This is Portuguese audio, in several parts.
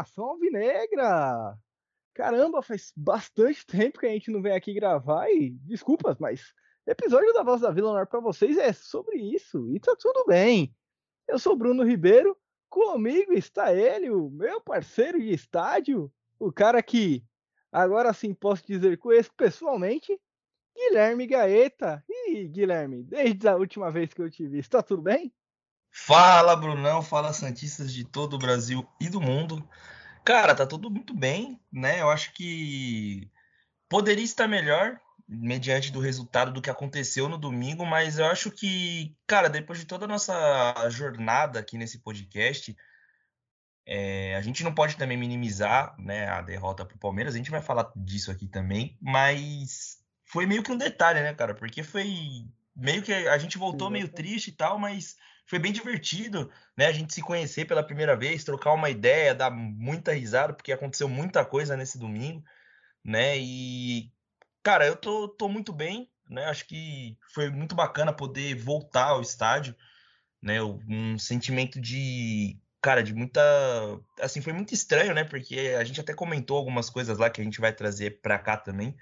Nação alvinegra! Caramba, faz bastante tempo que a gente não vem aqui gravar e desculpas, mas episódio da Voz da Vila Nor para vocês é sobre isso e tá tudo bem. Eu sou Bruno Ribeiro, comigo está ele, o meu parceiro de estádio, o cara que agora sim posso dizer conheço pessoalmente, Guilherme Gaeta. E Guilherme, desde a última vez que eu te vi, está tudo bem? Fala, Brunão, fala Santistas de todo o Brasil e do mundo. Cara, tá tudo muito bem, né? Eu acho que poderia estar melhor mediante do resultado do que aconteceu no domingo, mas eu acho que, cara, depois de toda a nossa jornada aqui nesse podcast, é, a gente não pode também minimizar né, a derrota para o Palmeiras, a gente vai falar disso aqui também, mas foi meio que um detalhe, né, cara? Porque foi meio que a gente voltou meio triste e tal, mas foi bem divertido, né? A gente se conhecer pela primeira vez, trocar uma ideia, dar muita risada, porque aconteceu muita coisa nesse domingo, né? E, cara, eu tô, tô muito bem, né? Acho que foi muito bacana poder voltar ao estádio, né? Um sentimento de, cara, de muita. Assim, foi muito estranho, né? Porque a gente até comentou algumas coisas lá que a gente vai trazer pra cá também,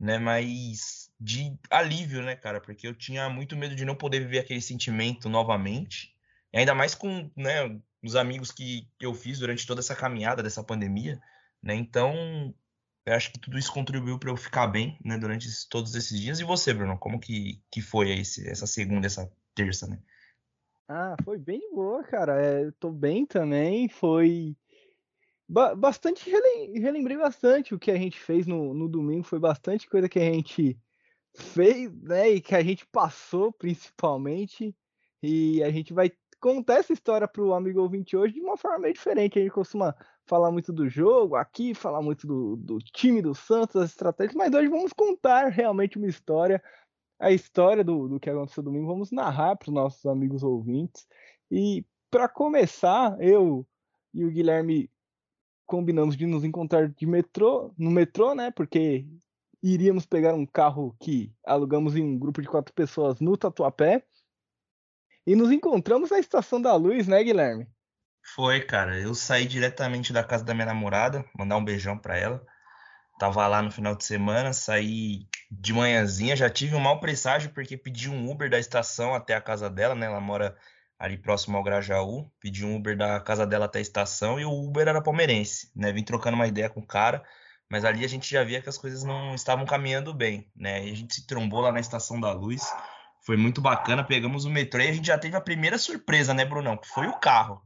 né? Mas de alívio, né, cara? Porque eu tinha muito medo de não poder viver aquele sentimento novamente. E ainda mais com, né, os amigos que eu fiz durante toda essa caminhada dessa pandemia, né? Então, eu acho que tudo isso contribuiu para eu ficar bem, né, durante todos esses dias. E você, Bruno, como que, que foi esse, essa segunda, essa terça, né? Ah, foi bem de boa, cara. É, tô bem também. Foi ba bastante relembrei bastante o que a gente fez no, no domingo. Foi bastante coisa que a gente fez, né, e que a gente passou principalmente, e a gente vai contar essa história para o amigo ouvinte hoje de uma forma meio diferente. A gente costuma falar muito do jogo aqui, falar muito do, do time do Santos, das estratégias, mas hoje vamos contar realmente uma história, a história do, do que aconteceu domingo, vamos narrar para os nossos amigos ouvintes. E para começar, eu e o Guilherme combinamos de nos encontrar de metrô, no metrô, né? Porque iríamos pegar um carro que alugamos em um grupo de quatro pessoas no Tatuapé. E nos encontramos na Estação da Luz, né, Guilherme? Foi, cara. Eu saí diretamente da casa da minha namorada, mandar um beijão para ela. Tava lá no final de semana, saí de manhãzinha, já tive um mau presságio porque pedi um Uber da estação até a casa dela, né? Ela mora ali próximo ao Grajaú. Pedi um Uber da casa dela até a estação e o Uber era palmeirense, né? Vim trocando uma ideia com o cara mas ali a gente já via que as coisas não estavam caminhando bem, né? E a gente se trombou lá na Estação da Luz, foi muito bacana, pegamos o metrô e a gente já teve a primeira surpresa, né, Brunão? Que foi o carro.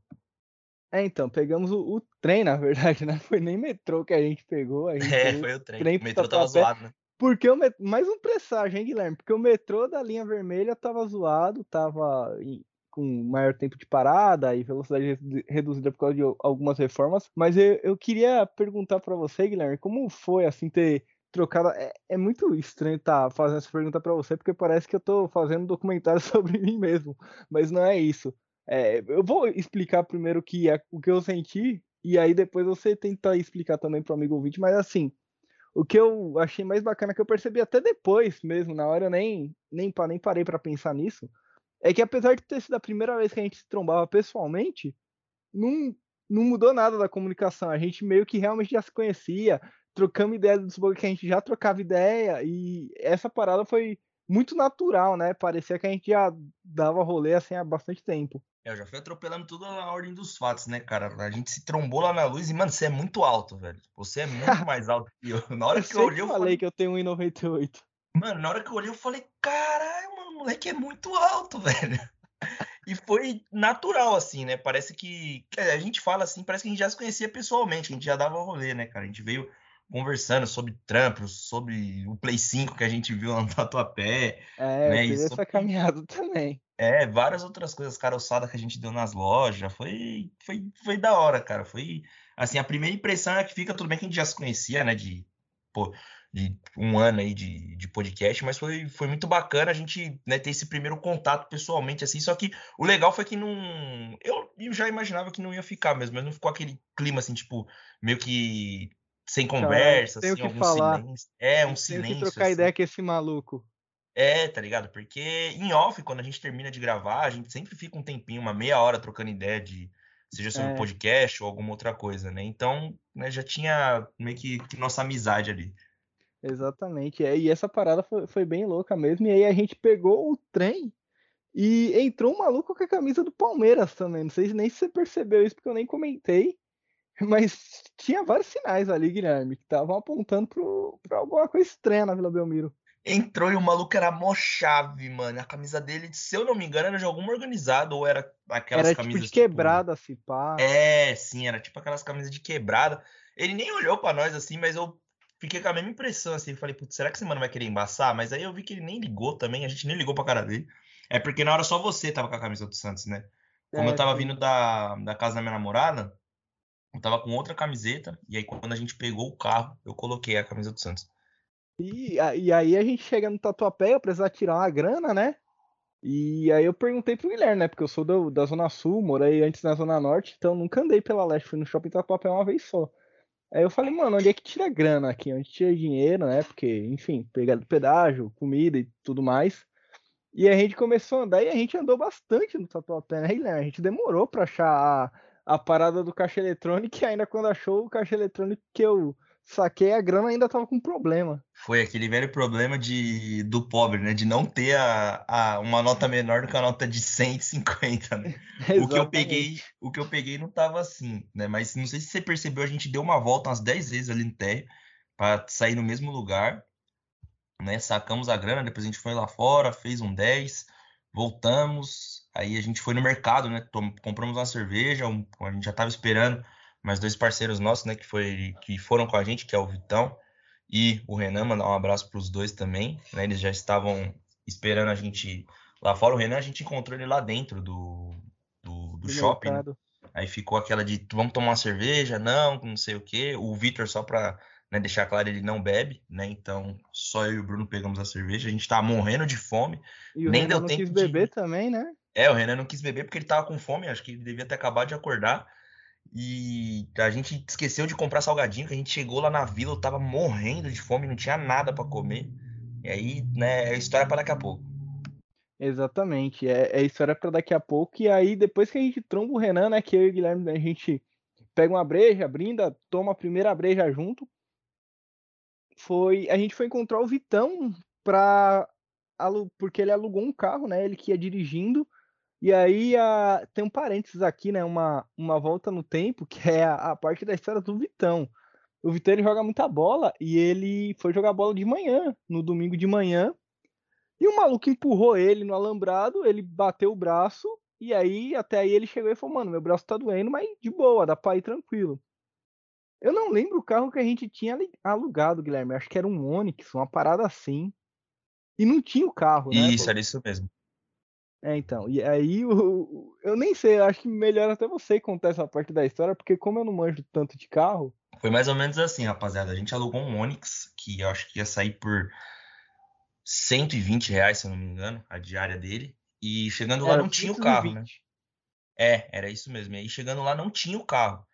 É, então, pegamos o, o, trem, na verdade, né? Foi nem metrô que a gente pegou. A gente é, foi o trem. trem o metrô tava zoado, né? Porque o met... mais um presságio, hein, Guilherme? Porque o metrô da linha vermelha tava zoado, tava com maior tempo de parada e velocidade reduzida por causa de algumas reformas. Mas eu, eu queria perguntar para você, Guilherme, como foi assim ter trocado? É, é muito estranho estar tá fazendo essa pergunta para você, porque parece que eu estou fazendo um documentário sobre mim mesmo, mas não é isso. É, eu vou explicar primeiro o que, é, o que eu senti e aí depois você tenta explicar também para o amigo ouvinte, mas assim, o que eu achei mais bacana que eu percebi até depois mesmo, na hora eu nem nem, nem parei para pensar nisso, é que apesar de ter sido a primeira vez que a gente se trombava pessoalmente, não, não mudou nada da comunicação. A gente meio que realmente já se conhecia, trocamos ideia dos bugs que a gente já trocava ideia, e essa parada foi muito natural, né? Parecia que a gente já dava rolê assim há bastante tempo. É, eu já fui atropelando tudo na ordem dos fatos, né, cara? A gente se trombou lá na luz e, mano, você é muito alto, velho. Você é muito mais alto que eu. Na hora eu que eu olhei, eu falei, falei que eu tenho 1,98. Mano, na hora que eu olhei, eu falei, caralho, moleque é muito alto, velho. E foi natural, assim, né? Parece que. A gente fala assim, parece que a gente já se conhecia pessoalmente, a gente já dava rolê, né, cara? A gente veio conversando sobre trampos, sobre o Play 5 que a gente viu lá no Tatuapé. É, né? eu sobre... essa caminhada também. É, várias outras coisas, caroçada que a gente deu nas lojas. Foi, foi, foi da hora, cara. Foi. Assim, a primeira impressão é que fica, tudo bem que a gente já se conhecia, né? De. Pô, de um ano aí de, de podcast, mas foi, foi muito bacana a gente né, ter esse primeiro contato pessoalmente, assim, só que o legal foi que não. Eu, eu já imaginava que não ia ficar mesmo, mas não ficou aquele clima assim, tipo, meio que sem conversa, Cara, assim, algum falar. silêncio. É, um silêncio. Tem que trocar assim. ideia com esse maluco. É, tá ligado? Porque em off, quando a gente termina de gravar, a gente sempre fica um tempinho, uma meia hora trocando ideia de seja sobre é. podcast ou alguma outra coisa, né? Então, né, já tinha meio que, que nossa amizade ali. Exatamente. É, e essa parada foi, foi, bem louca mesmo. E aí a gente pegou o trem e entrou um maluco com a camisa do Palmeiras também. Não sei nem se você percebeu isso, porque eu nem comentei. Mas tinha vários sinais ali, Guilherme, que estavam apontando para alguma coisa estranha na Vila Belmiro. Entrou e o maluco era mó chave, mano. A camisa dele, se eu não me engano, era de alguma organizado ou era aquelas era camisas. Tipo de quebrada, tipo... se pá. É, sim, era tipo aquelas camisas de quebrada. Ele nem olhou para nós assim, mas eu fiquei com a mesma impressão assim. Falei, putz, será que esse mano vai querer embaçar? Mas aí eu vi que ele nem ligou também, a gente nem ligou pra cara dele. É porque na hora só você tava com a camisa do Santos, né? Como é, eu tava sim. vindo da, da casa da minha namorada, eu tava com outra camiseta, e aí quando a gente pegou o carro, eu coloquei a camisa do Santos. E, e aí a gente chega no Tatuapé, eu precisava tirar uma grana, né? E aí eu perguntei pro Guilherme, né? Porque eu sou do, da Zona Sul, morei antes na Zona Norte, então nunca andei pela Leste, fui no shopping Tatuapé uma vez só. Aí eu falei, mano, onde é que tira grana aqui? Onde tira dinheiro, né? Porque, enfim, pegado pedágio, comida e tudo mais. E a gente começou a andar e a gente andou bastante no Tatuapé, né? A gente demorou pra achar a, a parada do caixa eletrônico e ainda quando achou o caixa eletrônico que eu saquei a grana ainda tava com problema. Foi aquele velho problema de, do pobre, né? De não ter a, a, uma nota menor do que a nota de 150, né? o que eu peguei, o que eu peguei não tava assim, né? Mas não sei se você percebeu, a gente deu uma volta umas 10 vezes ali no térreo para sair no mesmo lugar, né? Sacamos a grana, depois a gente foi lá fora, fez um 10, voltamos, aí a gente foi no mercado, né? Compramos uma cerveja, um, a gente já tava esperando mais dois parceiros nossos, né, que, foi, que foram com a gente, que é o Vitão e o Renan, mandar um abraço para os dois também, né, eles já estavam esperando a gente lá fora, o Renan a gente encontrou ele lá dentro do, do, do shopping, né? aí ficou aquela de, vamos tomar uma cerveja, não, não sei o que, o Vitor só para né, deixar claro, ele não bebe, né? Então só eu e o Bruno pegamos a cerveja. A gente tava morrendo de fome. E o nem Renan deu não tempo quis beber de... também, né? É, o Renan não quis beber porque ele tava com fome. Acho que ele devia ter acabado de acordar. E a gente esqueceu de comprar salgadinho, que a gente chegou lá na vila, eu tava morrendo de fome, não tinha nada para comer. E aí, né, é história para daqui a pouco. Exatamente, é, é história para daqui a pouco. E aí, depois que a gente tromba o Renan, né, que eu e o Guilherme, a gente pega uma breja, brinda, toma a primeira breja junto. Foi, a gente foi encontrar o Vitão pra, porque ele alugou um carro, né, ele que ia dirigindo e aí a, tem um parênteses aqui, né? Uma, uma volta no tempo, que é a, a, parte da história do Vitão. O Vitão ele joga muita bola e ele foi jogar bola de manhã, no domingo de manhã. E o maluco empurrou ele no alambrado, ele bateu o braço, e aí até aí ele chegou e falou, mano, meu braço tá doendo, mas de boa, dá pra ir tranquilo. Eu não lembro o carro que a gente tinha alugado, Guilherme. Acho que era um Onix, uma parada assim. E não tinha o carro, né? Isso, era isso mesmo. É, então, e aí eu, eu nem sei, acho que melhor até você contar essa parte da história, porque como eu não manjo tanto de carro. Foi mais ou menos assim, rapaziada. A gente alugou um Onix, que eu acho que ia sair por 120 reais, se eu não me engano, a diária dele. E chegando lá não tinha o carro, né? É, era isso mesmo. E aí chegando lá não tinha o carro.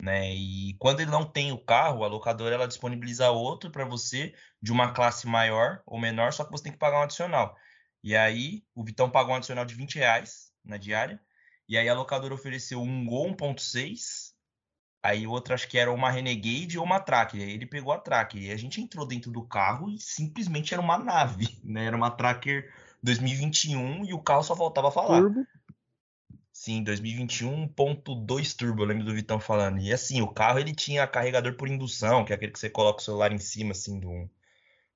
Né? E quando ele não tem o carro, a locadora ela disponibiliza outro para você de uma classe maior ou menor, só que você tem que pagar um adicional. E aí o Vitão pagou um adicional de 20 reais na diária. E aí a locadora ofereceu um Gol 1.6. Aí o outro acho que era uma Renegade ou uma Tracker. E aí ele pegou a Tracker. E a gente entrou dentro do carro e simplesmente era uma nave, né? Era uma Tracker 2021 e o carro só faltava falar. Turbo. Sim, 2021.2 turbo, eu lembro do Vitão falando. E assim, o carro ele tinha carregador por indução, que é aquele que você coloca o celular em cima assim do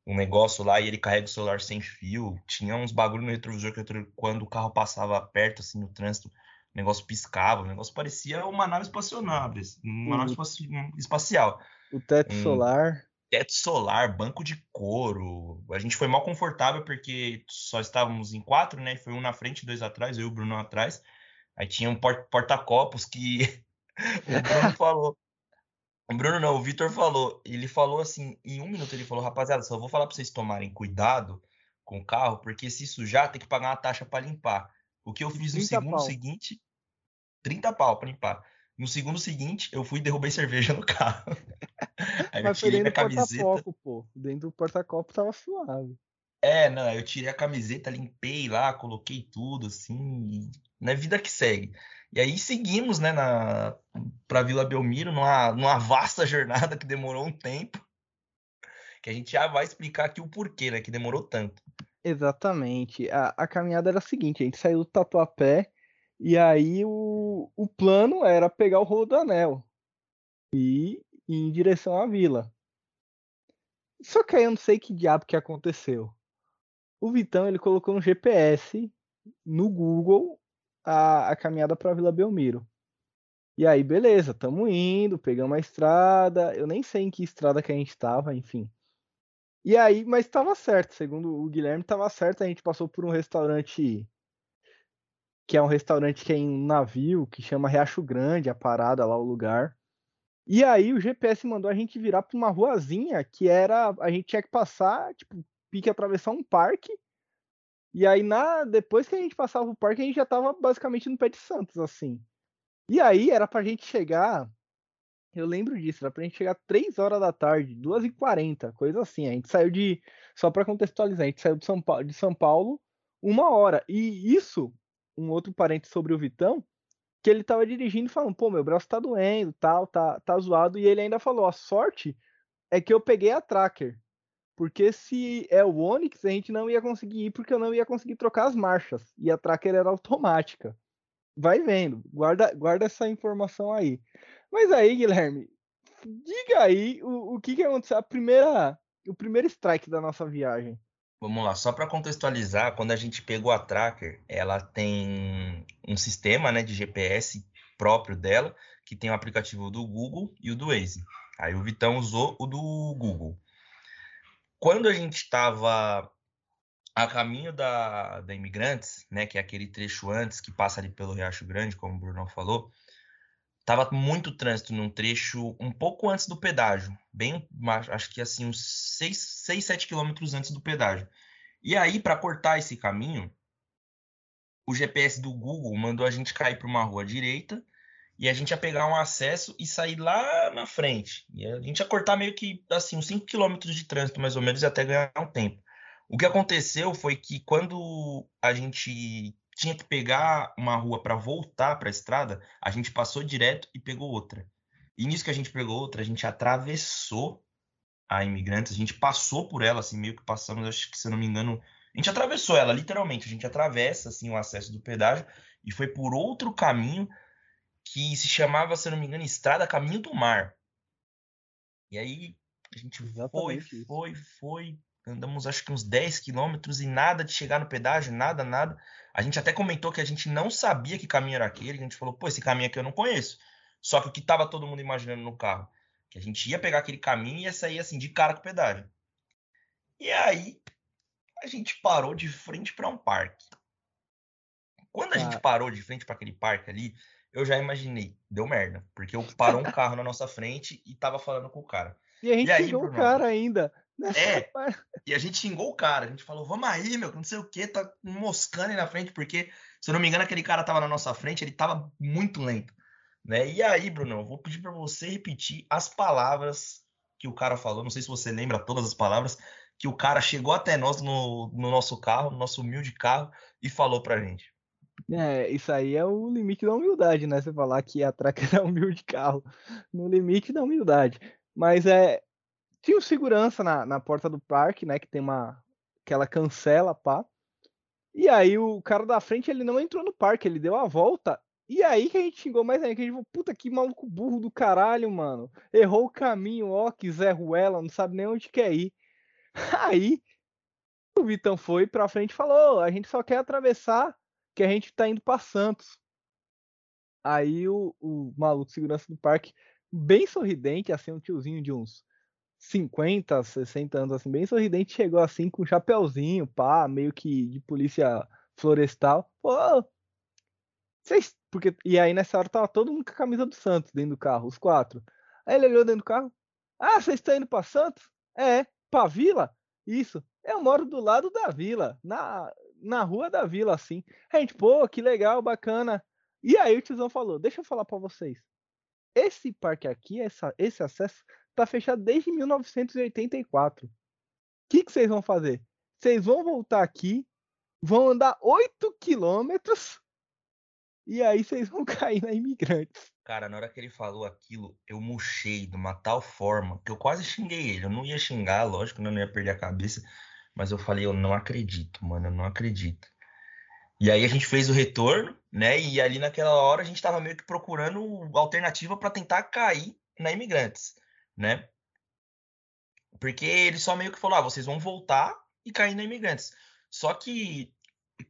um negócio lá e ele carrega o celular sem fio. Tinha uns bagulho no retrovisor que quando o carro passava perto, assim, no trânsito, o negócio piscava. O negócio parecia uma nave espacionável, uma nave espacial. O teto um solar. Teto solar, banco de couro. A gente foi mal confortável porque só estávamos em quatro, né? Foi um na frente, dois atrás, eu e o Bruno atrás. Aí tinha um porta-copos que o Bruno falou. O Bruno não, o Vitor falou. Ele falou assim, em um minuto ele falou, rapaziada, só vou falar para vocês tomarem cuidado com o carro, porque se sujar tem que pagar uma taxa para limpar. O que eu fiz no segundo pau. seguinte, 30 pau para limpar. No segundo seguinte, eu fui e derrubei cerveja no carro. Aí Mas eu tirei minha camiseta. Pô. Dentro do porta-copo tava suave. É, não, eu tirei a camiseta, limpei lá, coloquei tudo, assim, na vida que segue. E aí seguimos, né, na, pra Vila Belmiro, numa, numa vasta jornada que demorou um tempo. Que a gente já vai explicar aqui o porquê, né, que demorou tanto. Exatamente. A, a caminhada era a seguinte: a gente saiu do Tatuapé e aí o, o plano era pegar o Rolo do Anel e ir em direção à vila. Só que aí eu não sei que diabo que aconteceu. O Vitão ele colocou no GPS no Google a, a caminhada para Vila Belmiro. E aí, beleza, tamo indo, pegamos a estrada. Eu nem sei em que estrada que a gente tava, enfim. E aí, mas estava certo, segundo o Guilherme, estava certo. A gente passou por um restaurante que é um restaurante que é em um navio, que chama Riacho Grande, a parada lá, o lugar. E aí o GPS mandou a gente virar para uma ruazinha que era. A gente tinha que passar, tipo, pique atravessar um parque. E aí, na, depois que a gente passava o parque, a gente já tava basicamente no pé de Santos, assim. E aí era pra gente chegar eu lembro disso, era pra gente chegar 3 horas da tarde, 2h40, coisa assim. A gente saiu de. Só para contextualizar, a gente saiu de São, Paulo, de São Paulo uma hora. E isso, um outro parente sobre o Vitão, que ele tava dirigindo falando, pô, meu braço tá doendo, tal, tá, tá zoado. E ele ainda falou, a sorte é que eu peguei a tracker. Porque se é o Onix, a gente não ia conseguir ir, porque eu não ia conseguir trocar as marchas. E a tracker era automática. Vai vendo, guarda, guarda essa informação aí. Mas aí, Guilherme, diga aí o, o que, que aconteceu, a primeira, o primeiro strike da nossa viagem. Vamos lá, só para contextualizar, quando a gente pegou a Tracker, ela tem um sistema né, de GPS próprio dela, que tem o aplicativo do Google e o do Waze. Aí o Vitão usou o do Google. Quando a gente estava a caminho da, da Imigrantes, né, que é aquele trecho antes que passa ali pelo Riacho Grande, como o Bruno falou, Tava muito trânsito num trecho um pouco antes do pedágio, bem, acho que assim, uns 6, 6 7 quilômetros antes do pedágio. E aí, para cortar esse caminho, o GPS do Google mandou a gente cair para uma rua direita e a gente ia pegar um acesso e sair lá na frente. E a gente ia cortar meio que assim, uns 5 quilômetros de trânsito, mais ou menos, e até ganhar um tempo. O que aconteceu foi que quando a gente tinha que pegar uma rua para voltar para a estrada, a gente passou direto e pegou outra. E nisso que a gente pegou outra, a gente atravessou a imigrantes, a gente passou por ela, assim, meio que passamos, acho que se eu não me engano, a gente atravessou ela, literalmente, a gente atravessa, assim, o acesso do pedágio e foi por outro caminho que se chamava, se não me engano, Estrada Caminho do Mar. E aí a gente foi, isso. foi, foi, andamos acho que uns 10 quilômetros e nada de chegar no pedágio, nada, nada. A gente até comentou que a gente não sabia que caminho era aquele, a gente falou, pô, esse caminho aqui eu não conheço. Só que o que tava todo mundo imaginando no carro? Que a gente ia pegar aquele caminho e ia sair assim, de cara com o pedágio. E aí, a gente parou de frente para um parque. Quando a ah. gente parou de frente para aquele parque ali, eu já imaginei, deu merda. Porque eu parou um carro na nossa frente e tava falando com o cara. E a gente e o cara ainda. É, e a gente xingou o cara. A gente falou, vamos aí, meu, não sei o que, tá moscando aí na frente, porque, se eu não me engano, aquele cara tava na nossa frente, ele tava muito lento. Né? E aí, Bruno, eu vou pedir para você repetir as palavras que o cara falou. Não sei se você lembra todas as palavras que o cara chegou até nós no, no nosso carro, no nosso humilde carro, e falou pra gente. É, isso aí é o limite da humildade, né? Você falar que a traca é humilde carro. No limite da humildade. Mas é, tinha um segurança na, na porta do parque, né? Que tem uma. que ela cancela, pá. E aí o cara da frente ele não entrou no parque, ele deu a volta. E aí que a gente xingou mais ainda, que a gente falou, puta que maluco burro do caralho, mano. Errou o caminho, ó, que Zé Ruela, não sabe nem onde quer ir. Aí o Vitão foi pra frente e falou, a gente só quer atravessar que a gente tá indo pra Santos. Aí o, o maluco segurança do parque, bem sorridente, assim, um tiozinho de uns 50, 60 anos, assim, bem sorridente, chegou assim com um chapéuzinho, pá, meio que de polícia florestal. Pô, vocês. Porque, e aí nessa hora tava todo mundo com a camisa do Santos dentro do carro, os quatro. Aí ele olhou dentro do carro. Ah, vocês estão indo pra Santos? É, pra vila? Isso. Eu moro do lado da vila, na, na rua da vila, assim. A gente, pô, que legal, bacana. E aí o tiozão falou: deixa eu falar para vocês. Esse parque aqui, essa, esse acesso, tá fechado desde 1984. O que, que vocês vão fazer? Vocês vão voltar aqui, vão andar 8 quilômetros E aí vocês vão cair na Imigrantes. Cara, na hora que ele falou aquilo, eu murchei de uma tal forma que eu quase xinguei ele. Eu não ia xingar, lógico, né? não ia perder a cabeça. Mas eu falei, eu não acredito, mano, eu não acredito. E aí a gente fez o retorno, né? E ali naquela hora a gente tava meio que procurando alternativa para tentar cair na Imigrantes, né? Porque ele só meio que falou, ah, vocês vão voltar e cair na Imigrantes. Só que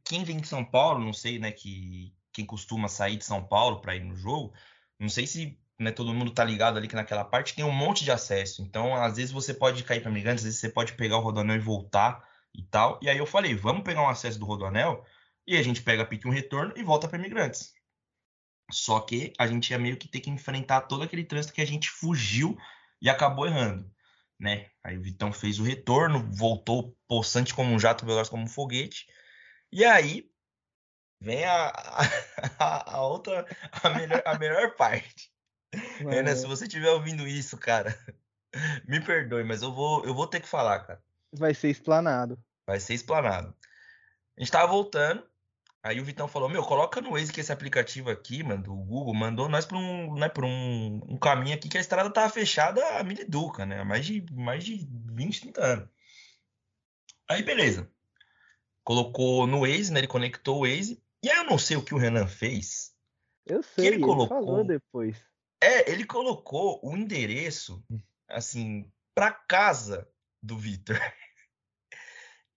quem vem de São Paulo, não sei, né, que quem costuma sair de São Paulo para ir no jogo, não sei se né, todo mundo tá ligado ali que naquela parte tem um monte de acesso. Então, às vezes você pode cair para Migrantes, às vezes você pode pegar o Rodoanel e voltar e tal. E aí eu falei, vamos pegar um acesso do Rodoanel e a gente pega pique um retorno e volta para Migrantes. Só que a gente ia meio que ter que enfrentar todo aquele trânsito que a gente fugiu e acabou errando, né? Aí o Vitão fez o retorno, voltou possante como um jato, veloz como um foguete. E aí vem a, a, a outra, a melhor, a melhor parte. Renan, se você estiver ouvindo isso, cara, me perdoe, mas eu vou, eu vou ter que falar, cara. Vai ser explanado. Vai ser explanado. A gente tava voltando, aí o Vitão falou: Meu, coloca no Waze que esse aplicativo aqui, mano, do Google, mandou nós para um, né, pra um, um caminho aqui que a estrada tava fechada a Miliduca, né? Há mais de, mais de 20, 30 anos. Aí, beleza. Colocou no Waze, né? Ele conectou o Waze. E aí eu não sei o que o Renan fez. Eu sei, ele, colocou, falou depois. É, ele colocou o endereço, assim, pra casa do Vitor.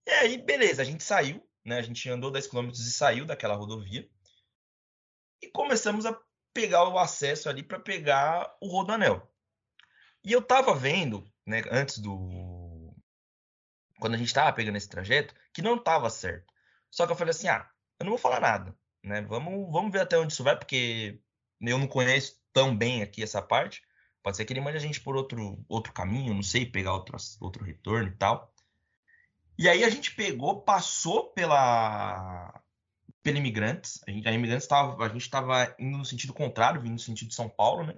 E aí, beleza, a gente saiu, né? A gente andou 10 km e saiu daquela rodovia. E começamos a pegar o acesso ali para pegar o Rodanel. E eu tava vendo, né, antes do. Quando a gente tava pegando esse trajeto, que não tava certo. Só que eu falei assim: ah, eu não vou falar nada, né? Vamos, vamos ver até onde isso vai, porque eu não conheço tão bem aqui essa parte. Pode ser que ele mande a gente por outro, outro caminho, não sei, pegar outro, outro retorno e tal. E aí a gente pegou, passou pela, pela Imigrantes. A, gente, a Imigrantes a gente estava indo no sentido contrário, vindo no sentido de São Paulo, né?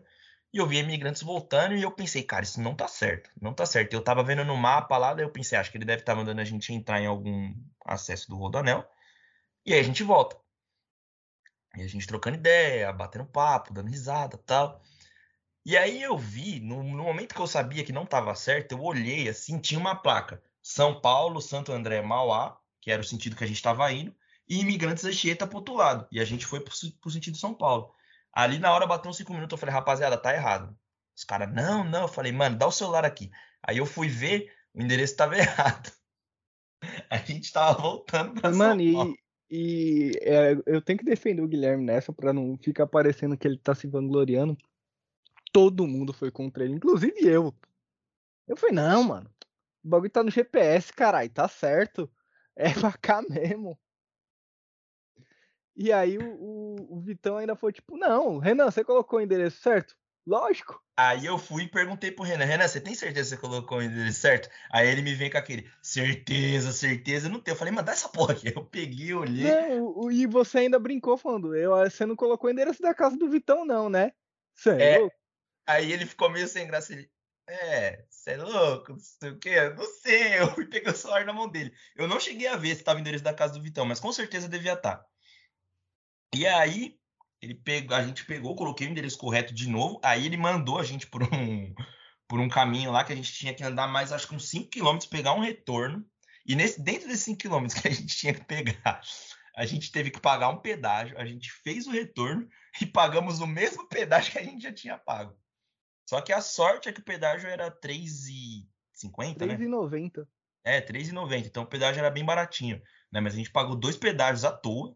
E eu vi imigrantes voltando e eu pensei, cara, isso não tá certo, não tá certo. Eu tava vendo no mapa lá, daí eu pensei, acho que ele deve estar tá mandando a gente entrar em algum acesso do Rodanel. E aí a gente volta. E a gente trocando ideia, batendo papo, dando risada tal. E aí eu vi, no, no momento que eu sabia que não estava certo, eu olhei assim, tinha uma placa. São Paulo, Santo André, Mauá, que era o sentido que a gente estava indo, e Imigrantes Anchieta para outro lado. E a gente foi para o sentido São Paulo. Ali na hora bateu uns cinco minutos, eu falei, rapaziada, tá errado. Os caras, não, não. Eu falei, mano, dá o celular aqui. Aí eu fui ver, o endereço estava errado. A gente estava voltando para São Paulo. E, é, eu tenho que defender o Guilherme nessa para não ficar parecendo que ele tá se vangloriando. Todo mundo foi contra ele, inclusive eu. Eu falei, não, mano. O bagulho tá no GPS, caralho, tá certo. É pra cá mesmo. E aí o, o, o Vitão ainda foi tipo, não, Renan, você colocou o endereço certo? Lógico. Aí eu fui e perguntei pro Renan, Renan, você tem certeza que você colocou o endereço certo? Aí ele me vem com aquele, certeza, certeza, não tem. Eu falei, mas dá essa porra aqui. Eu peguei, olhei. Não, e você ainda brincou falando, eu, você não colocou o endereço da casa do Vitão, não, né? Você é, é Aí ele ficou meio sem graça, ele, é, você é louco, não sei o quê, não sei. Eu fui pegar o celular na mão dele. Eu não cheguei a ver se tava o endereço da casa do Vitão, mas com certeza devia estar. Tá. E aí, ele pegou, a gente pegou, coloquei o endereço correto de novo, aí ele mandou a gente por um, por um caminho lá que a gente tinha que andar mais, acho que uns 5 km, pegar um retorno. E nesse, dentro desses 5 km que a gente tinha que pegar, a gente teve que pagar um pedágio, a gente fez o retorno e pagamos o mesmo pedágio que a gente já tinha pago. Só que a sorte é que o pedágio era R$3,50, né? R$3,90. É, R$3,90. Então o pedágio era bem baratinho, né? Mas a gente pagou dois pedágios à toa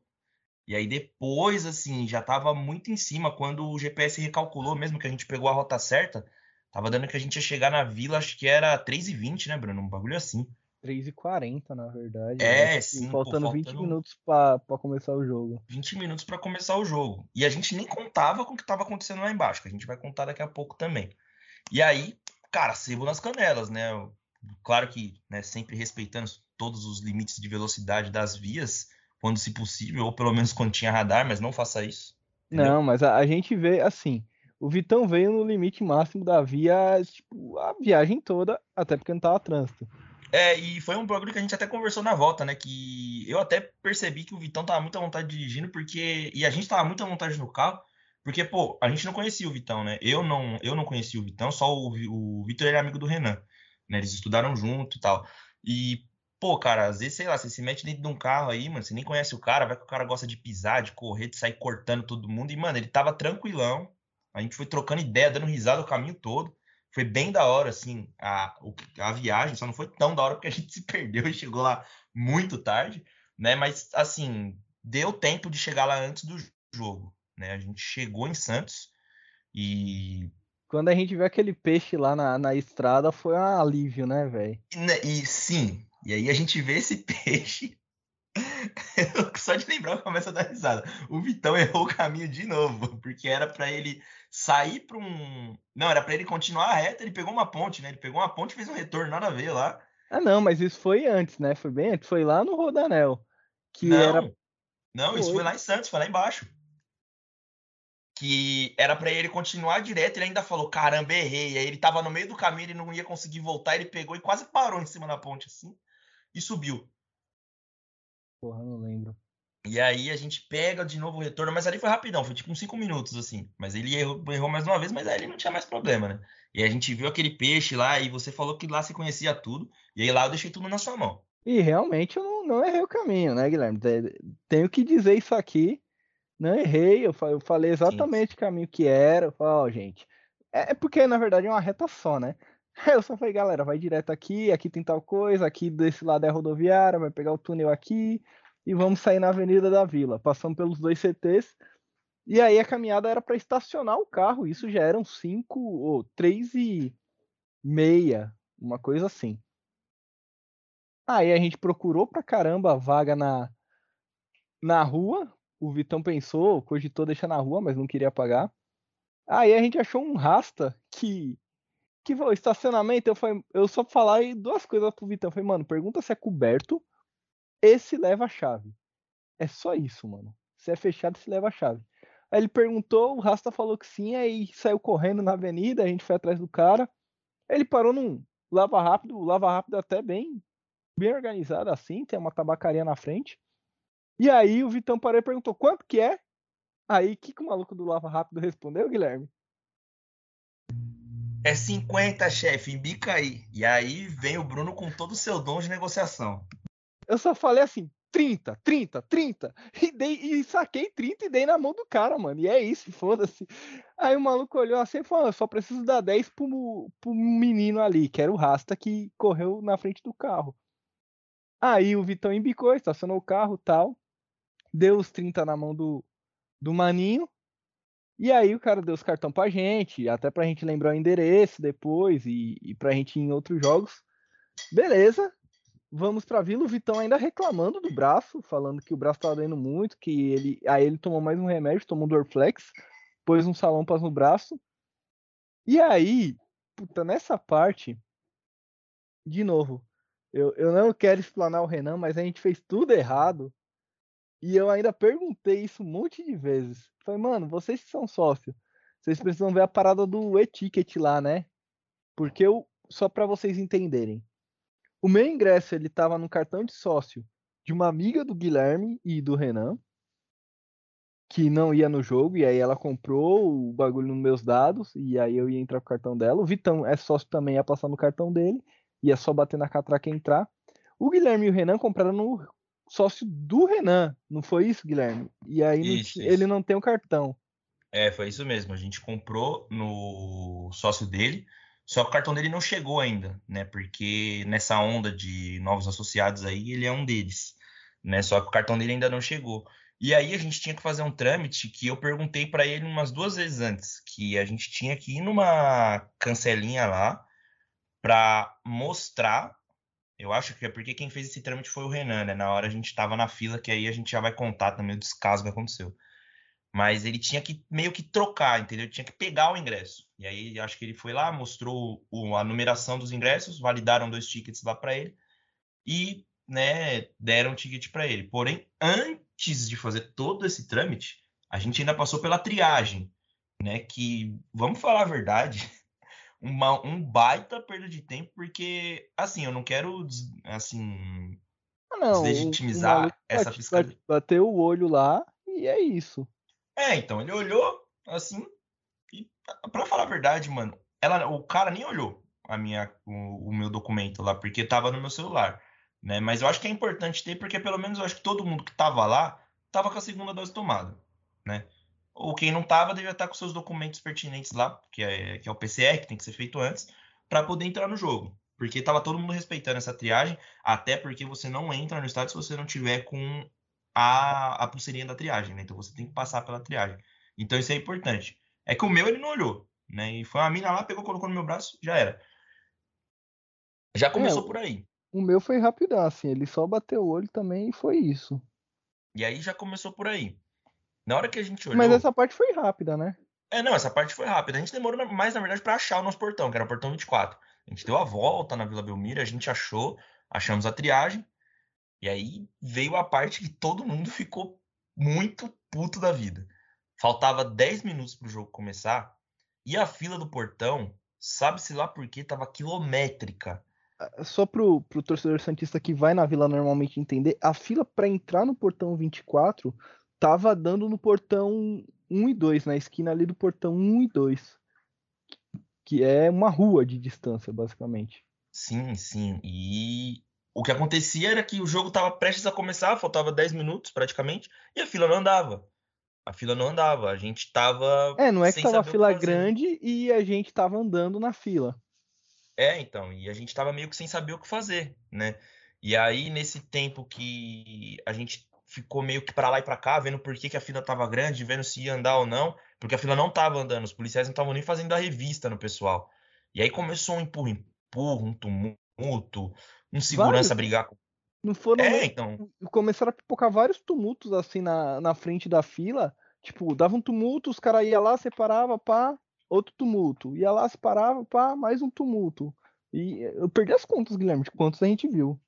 e aí depois, assim, já estava muito em cima quando o GPS recalculou, mesmo que a gente pegou a rota certa, tava dando que a gente ia chegar na vila, acho que era 3h20, né, Bruno? Um bagulho assim. 3h40, na verdade. É, né? sim. Faltando, pô, faltando 20 minutos para começar o jogo. 20 minutos para começar o jogo. E a gente nem contava com o que estava acontecendo lá embaixo, que a gente vai contar daqui a pouco também. E aí, cara, sebo nas canelas, né? Claro que, né, sempre respeitando todos os limites de velocidade das vias, quando se possível, ou pelo menos quando tinha radar, mas não faça isso. Entendeu? Não, mas a, a, gente vê assim. O Vitão veio no limite máximo da via, tipo, a viagem toda, até porque não tava trânsito. É, e foi um bagulho que a gente até conversou na volta, né? Que eu até percebi que o Vitão tava muito à vontade dirigindo, porque. E a gente tava muito à vontade no carro, porque, pô, a gente não conhecia o Vitão, né? Eu não, eu não conhecia o Vitão, só o, o Vitor era amigo do Renan, né? Eles estudaram junto e tal. E, pô, cara, às vezes, sei lá, você se mete dentro de um carro aí, mano, você nem conhece o cara, vai que o cara gosta de pisar, de correr, de sair cortando todo mundo. E, mano, ele tava tranquilão. A gente foi trocando ideia, dando risada o caminho todo. Foi bem da hora, assim, a, a viagem, só não foi tão da hora porque a gente se perdeu e chegou lá muito tarde, né? Mas, assim, deu tempo de chegar lá antes do jogo, né? A gente chegou em Santos e. Quando a gente viu aquele peixe lá na, na estrada, foi um alívio, né, velho? E, né, e sim, e aí a gente vê esse peixe. Só de lembrar começa a dar risada. O Vitão errou o caminho de novo, porque era para ele sair para um. Não, era para ele continuar reto, ele pegou uma ponte, né? Ele pegou uma ponte e fez um retorno, nada a ver lá. Ah, não, mas isso foi antes, né? Foi bem antes, foi lá no Rodanel. Que não, era. Não, foi. isso foi lá em Santos, foi lá embaixo. Que era para ele continuar direto, ele ainda falou: caramba, errei. Aí ele tava no meio do caminho, ele não ia conseguir voltar, ele pegou e quase parou em cima da ponte assim e subiu. Porra, não lembro. E aí a gente pega de novo o retorno, mas ali foi rapidão, foi tipo uns 5 minutos, assim. Mas ele errou, errou, mais uma vez, mas aí ele não tinha mais problema, né? E a gente viu aquele peixe lá, e você falou que lá você conhecia tudo, e aí lá eu deixei tudo na sua mão. E realmente eu não, não errei o caminho, né, Guilherme? Tenho que dizer isso aqui. Não errei, eu falei exatamente Sim. o caminho que era. Eu falei, ó, oh, gente. É, é porque, na verdade, é uma reta só, né? Eu só falei, galera, vai direto aqui, aqui tem tal coisa, aqui desse lado é rodoviária, vai pegar o túnel aqui, e vamos sair na Avenida da Vila, passando pelos dois CTs. E aí a caminhada era para estacionar o carro, isso já eram cinco ou três e meia, uma coisa assim. Aí a gente procurou pra caramba a vaga na, na rua. O Vitão pensou, cogitou deixar na rua, mas não queria pagar. Aí a gente achou um rasta que que falou estacionamento. Eu, falei, eu só falei duas coisas pro Vitão. Eu falei, mano, pergunta se é coberto esse leva a chave. É só isso, mano. Se é fechado, se leva a chave. Aí ele perguntou, o Rasta falou que sim, aí saiu correndo na avenida, a gente foi atrás do cara. Ele parou num lava rápido, lava rápido até bem, bem organizado assim, tem uma tabacaria na frente. E aí o Vitão parou e perguntou quanto que é? Aí o que, que o maluco do lava rápido respondeu, Guilherme? É 50, chefe, embica aí. E aí vem o Bruno com todo o seu dom de negociação. Eu só falei assim, 30, 30, 30. E, dei, e saquei 30 e dei na mão do cara, mano. E é isso, foda-se. Aí o maluco olhou assim e falou: eu só preciso dar 10 pro, pro menino ali, que era o Rasta que correu na frente do carro. Aí o Vitão embicou, estacionou o carro tal. Deu os 30 na mão do, do maninho. E aí o cara deu os cartão pra gente, até pra gente lembrar o endereço depois e, e pra gente ir em outros jogos. Beleza, Vamos pra Vila, o Vitão ainda reclamando do braço, falando que o braço tava doendo muito, que ele. Aí ele tomou mais um remédio, tomou um Dorflex, pôs um salompas no braço. E aí, puta, nessa parte, de novo, eu, eu não quero explanar o Renan, mas a gente fez tudo errado. E eu ainda perguntei isso um monte de vezes. Falei, mano, vocês que são sócios, vocês precisam ver a parada do e-ticket lá, né? Porque eu, só para vocês entenderem, o meu ingresso ele estava no cartão de sócio de uma amiga do Guilherme e do Renan, que não ia no jogo, e aí ela comprou o bagulho nos meus dados, e aí eu ia entrar com o cartão dela. O Vitão é sócio também, ia passar no cartão dele, ia só bater na catraca e entrar. O Guilherme e o Renan compraram no sócio do Renan, não foi isso, Guilherme? E aí isso, não, isso. ele não tem o cartão. É, foi isso mesmo. A gente comprou no sócio dele. Só que o cartão dele não chegou ainda, né? Porque nessa onda de novos associados aí, ele é um deles, né? Só que o cartão dele ainda não chegou. E aí a gente tinha que fazer um trâmite que eu perguntei para ele umas duas vezes antes, que a gente tinha que ir numa cancelinha lá para mostrar. Eu acho que é porque quem fez esse trâmite foi o Renan, né? Na hora a gente estava na fila, que aí a gente já vai contar também o descaso que aconteceu. Mas ele tinha que meio que trocar, entendeu? Tinha que pegar o ingresso. E aí acho que ele foi lá, mostrou o, a numeração dos ingressos, validaram dois tickets lá para ele e, né, deram um ticket para ele. Porém, antes de fazer todo esse trâmite, a gente ainda passou pela triagem, né? Que, vamos falar a verdade, uma, um baita perda de tempo, porque, assim, eu não quero, assim, ah, não, deslegitimizar essa fiscalização. Bateu o olho lá e é isso. É, então, ele olhou, assim, e pra falar a verdade, mano, ela, o cara nem olhou a minha, o, o meu documento lá, porque tava no meu celular, né? Mas eu acho que é importante ter, porque pelo menos eu acho que todo mundo que tava lá tava com a segunda dose tomada, né? Ou quem não tava devia estar com seus documentos pertinentes lá, que é, que é o PCR, que tem que ser feito antes, para poder entrar no jogo. Porque tava todo mundo respeitando essa triagem, até porque você não entra no estádio se você não tiver com a, a pulseirinha da triagem, né? Então você tem que passar pela triagem. Então isso é importante. É que o meu ele não olhou, né? E foi uma mina lá, pegou, colocou no meu braço, já era. Já começou é, por aí. O meu foi rapidão, assim, ele só bateu o olho também e foi isso. E aí já começou por aí. Na hora que a gente olhou. Mas essa parte foi rápida, né? É, não, essa parte foi rápida. A gente demorou mais, na verdade, para achar o nosso portão, que era o portão 24. A gente deu a volta na Vila Belmiro, a gente achou, achamos a triagem. E aí veio a parte que todo mundo ficou muito puto da vida. Faltava 10 minutos pro jogo começar e a fila do portão, sabe-se lá por quê, tava quilométrica. Ah, só pro, pro torcedor Santista que vai na vila normalmente entender, a fila para entrar no portão 24 tava dando no portão 1 e 2, na esquina ali do portão 1 e 2. Que é uma rua de distância, basicamente. Sim, sim. E o que acontecia era que o jogo estava prestes a começar, faltava 10 minutos praticamente, e a fila não andava. A fila não andava, a gente tava. É, não é que tava a fila grande e a gente tava andando na fila. É, então, e a gente tava meio que sem saber o que fazer, né? E aí, nesse tempo que a gente ficou meio que para lá e para cá, vendo por que, que a fila tava grande, vendo se ia andar ou não, porque a fila não tava andando, os policiais não estavam nem fazendo a revista no pessoal. E aí começou um empurro, empurro, um tumulto, um segurança Vários. brigar com. Não foram. É, então. Começaram a pipocar vários tumultos assim na, na frente da fila. Tipo, dava um tumulto, os caras iam lá, separava, pá, outro tumulto. Ia lá, separava, pá, mais um tumulto. E eu perdi as contas, Guilherme, de quantos a gente viu.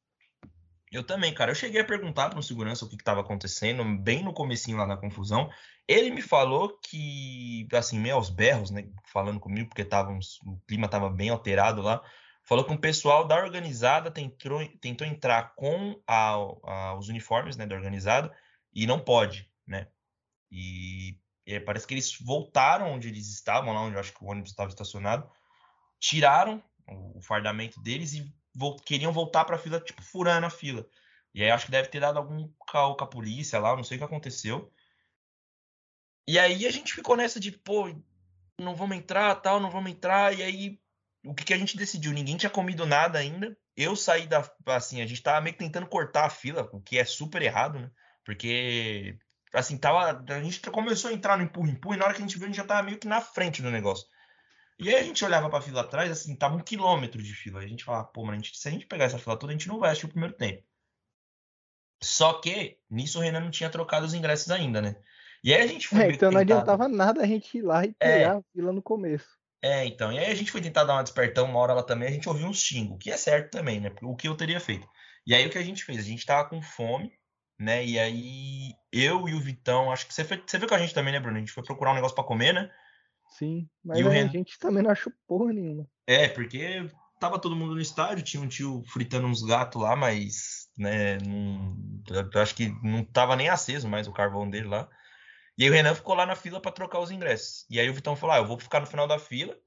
Eu também, cara. Eu cheguei a perguntar para um segurança o que estava acontecendo, bem no comecinho lá da confusão. Ele me falou que, assim, meio aos berros, né, falando comigo, porque tava, o clima estava bem alterado lá, falou que um pessoal da organizada tentou, tentou entrar com a, a, os uniformes né, da organizada e não pode, né? E, e parece que eles voltaram onde eles estavam, lá onde eu acho que o ônibus estava estacionado, tiraram o fardamento deles e queriam voltar para a fila, tipo, furando a fila. E aí acho que deve ter dado algum caô com a polícia lá, não sei o que aconteceu. E aí a gente ficou nessa de, pô, não vamos entrar, tal, não vamos entrar. E aí o que, que a gente decidiu? Ninguém tinha comido nada ainda. Eu saí da. Assim, a gente tava meio que tentando cortar a fila, o que é super errado, né? Porque, assim, tava. A gente começou a entrar no empurra-empurra e na hora que a gente viu, a gente já tava meio que na frente do negócio. E aí a gente olhava pra fila atrás, assim, tava um quilômetro de fila. A gente falava, pô, mano, a gente, se a gente pegar essa fila toda, a gente não vai assistir o primeiro tempo. Só que, nisso o Renan não tinha trocado os ingressos ainda, né? E aí a gente foi. É, então não adiantava nada a gente ir lá e é. pegar é, a fila no começo. É, então. E aí a gente foi tentar dar uma despertão uma hora lá também, a gente ouviu uns xingos, que é certo também, né? O que eu teria feito. E aí o que a gente fez? A gente tava com fome, né? E aí eu e o Vitão, acho que você, foi, você viu com a gente também, né, Bruno? A gente foi procurar um negócio para comer, né? Sim, mas a gente também não achou porra nenhuma. É, porque tava todo mundo no estádio, tinha um tio fritando uns gatos lá, mas, né, não, eu acho que não tava nem aceso mais o carvão dele lá. E aí o Renan ficou lá na fila para trocar os ingressos. E aí o Vitão falou: ah, eu vou ficar no final da fila.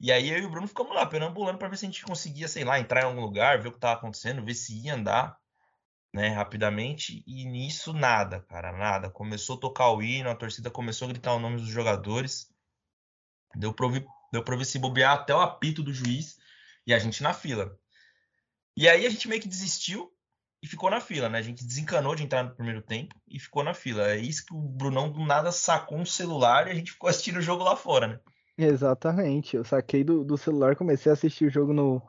E aí eu e o Bruno ficamos lá, perambulando para ver se a gente conseguia, sei lá, entrar em algum lugar, ver o que tava acontecendo, ver se ia andar, né, rapidamente. E nisso nada, cara, nada. Começou a tocar o hino, a torcida começou a gritar o nome dos jogadores. Deu pra ouvir, deu pra ouvir se bobear até o apito do juiz e a gente na fila. E aí a gente meio que desistiu e ficou na fila, né? A gente desencanou de entrar no primeiro tempo e ficou na fila. É isso que o Brunão do nada sacou um celular e a gente ficou assistindo o jogo lá fora, né? Exatamente. Eu saquei do, do celular, comecei a assistir o jogo no,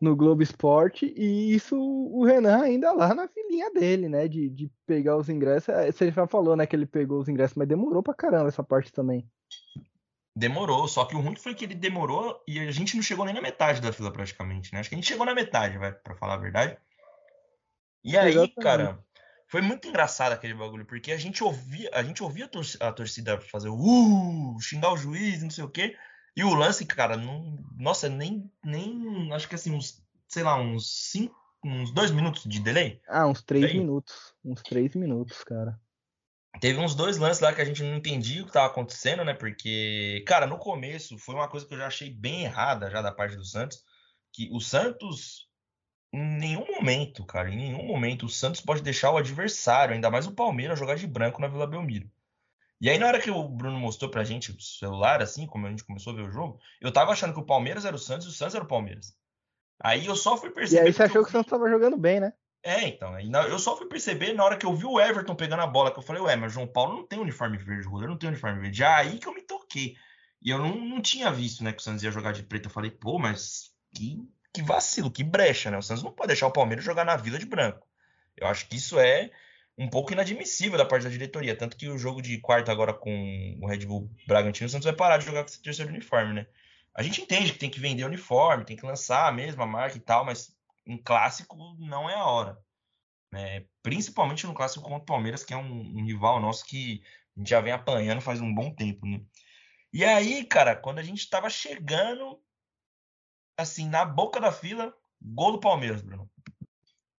no Globo Esporte e isso o Renan ainda lá na filinha dele, né? De, de pegar os ingressos. É, você já falou, né, que ele pegou os ingressos, mas demorou pra caramba essa parte também. Demorou, só que o ruim foi que ele demorou e a gente não chegou nem na metade da fila praticamente, né? Acho que a gente chegou na metade, vai, para falar a verdade. E aí, Exatamente. cara, foi muito engraçado aquele bagulho, porque a gente ouvia, a gente ouvia a torcida fazer uh, xingar o juiz, não sei o quê. E o lance, cara, não, nossa, nem, nem, acho que assim, uns, sei lá, uns cinco, uns dois minutos de delay. Ah, uns três minutos, uns três minutos, cara. Teve uns dois lances lá que a gente não entendia o que estava acontecendo, né? Porque, cara, no começo foi uma coisa que eu já achei bem errada já da parte do Santos, que o Santos em nenhum momento, cara, em nenhum momento o Santos pode deixar o adversário, ainda mais o Palmeiras, jogar de branco na Vila Belmiro. E aí, na hora que o Bruno mostrou pra gente o celular, assim, como a gente começou a ver o jogo, eu tava achando que o Palmeiras era o Santos e o Santos era o Palmeiras. Aí eu só fui perceber. E aí você achou que, que o Santos tava jogando bem, né? É, então. Eu só fui perceber na hora que eu vi o Everton pegando a bola, que eu falei, ué, mas João Paulo não tem uniforme verde, o goleiro não tem uniforme verde. Já aí que eu me toquei. E eu não, não tinha visto, né, que o Santos ia jogar de preto. Eu falei, pô, mas que, que vacilo, que brecha, né? O Santos não pode deixar o Palmeiras jogar na Vila de Branco. Eu acho que isso é um pouco inadmissível da parte da diretoria. Tanto que o jogo de quarta agora com o Red Bull Bragantino, o Santos vai parar de jogar com esse terceiro uniforme, né? A gente entende que tem que vender uniforme, tem que lançar a mesma marca e tal, mas em clássico não é a hora. Né? Principalmente no clássico contra o Palmeiras, que é um, um, rival nosso que a gente já vem apanhando faz um bom tempo. Né? E aí, cara, quando a gente estava chegando, assim, na boca da fila, gol do Palmeiras, Bruno.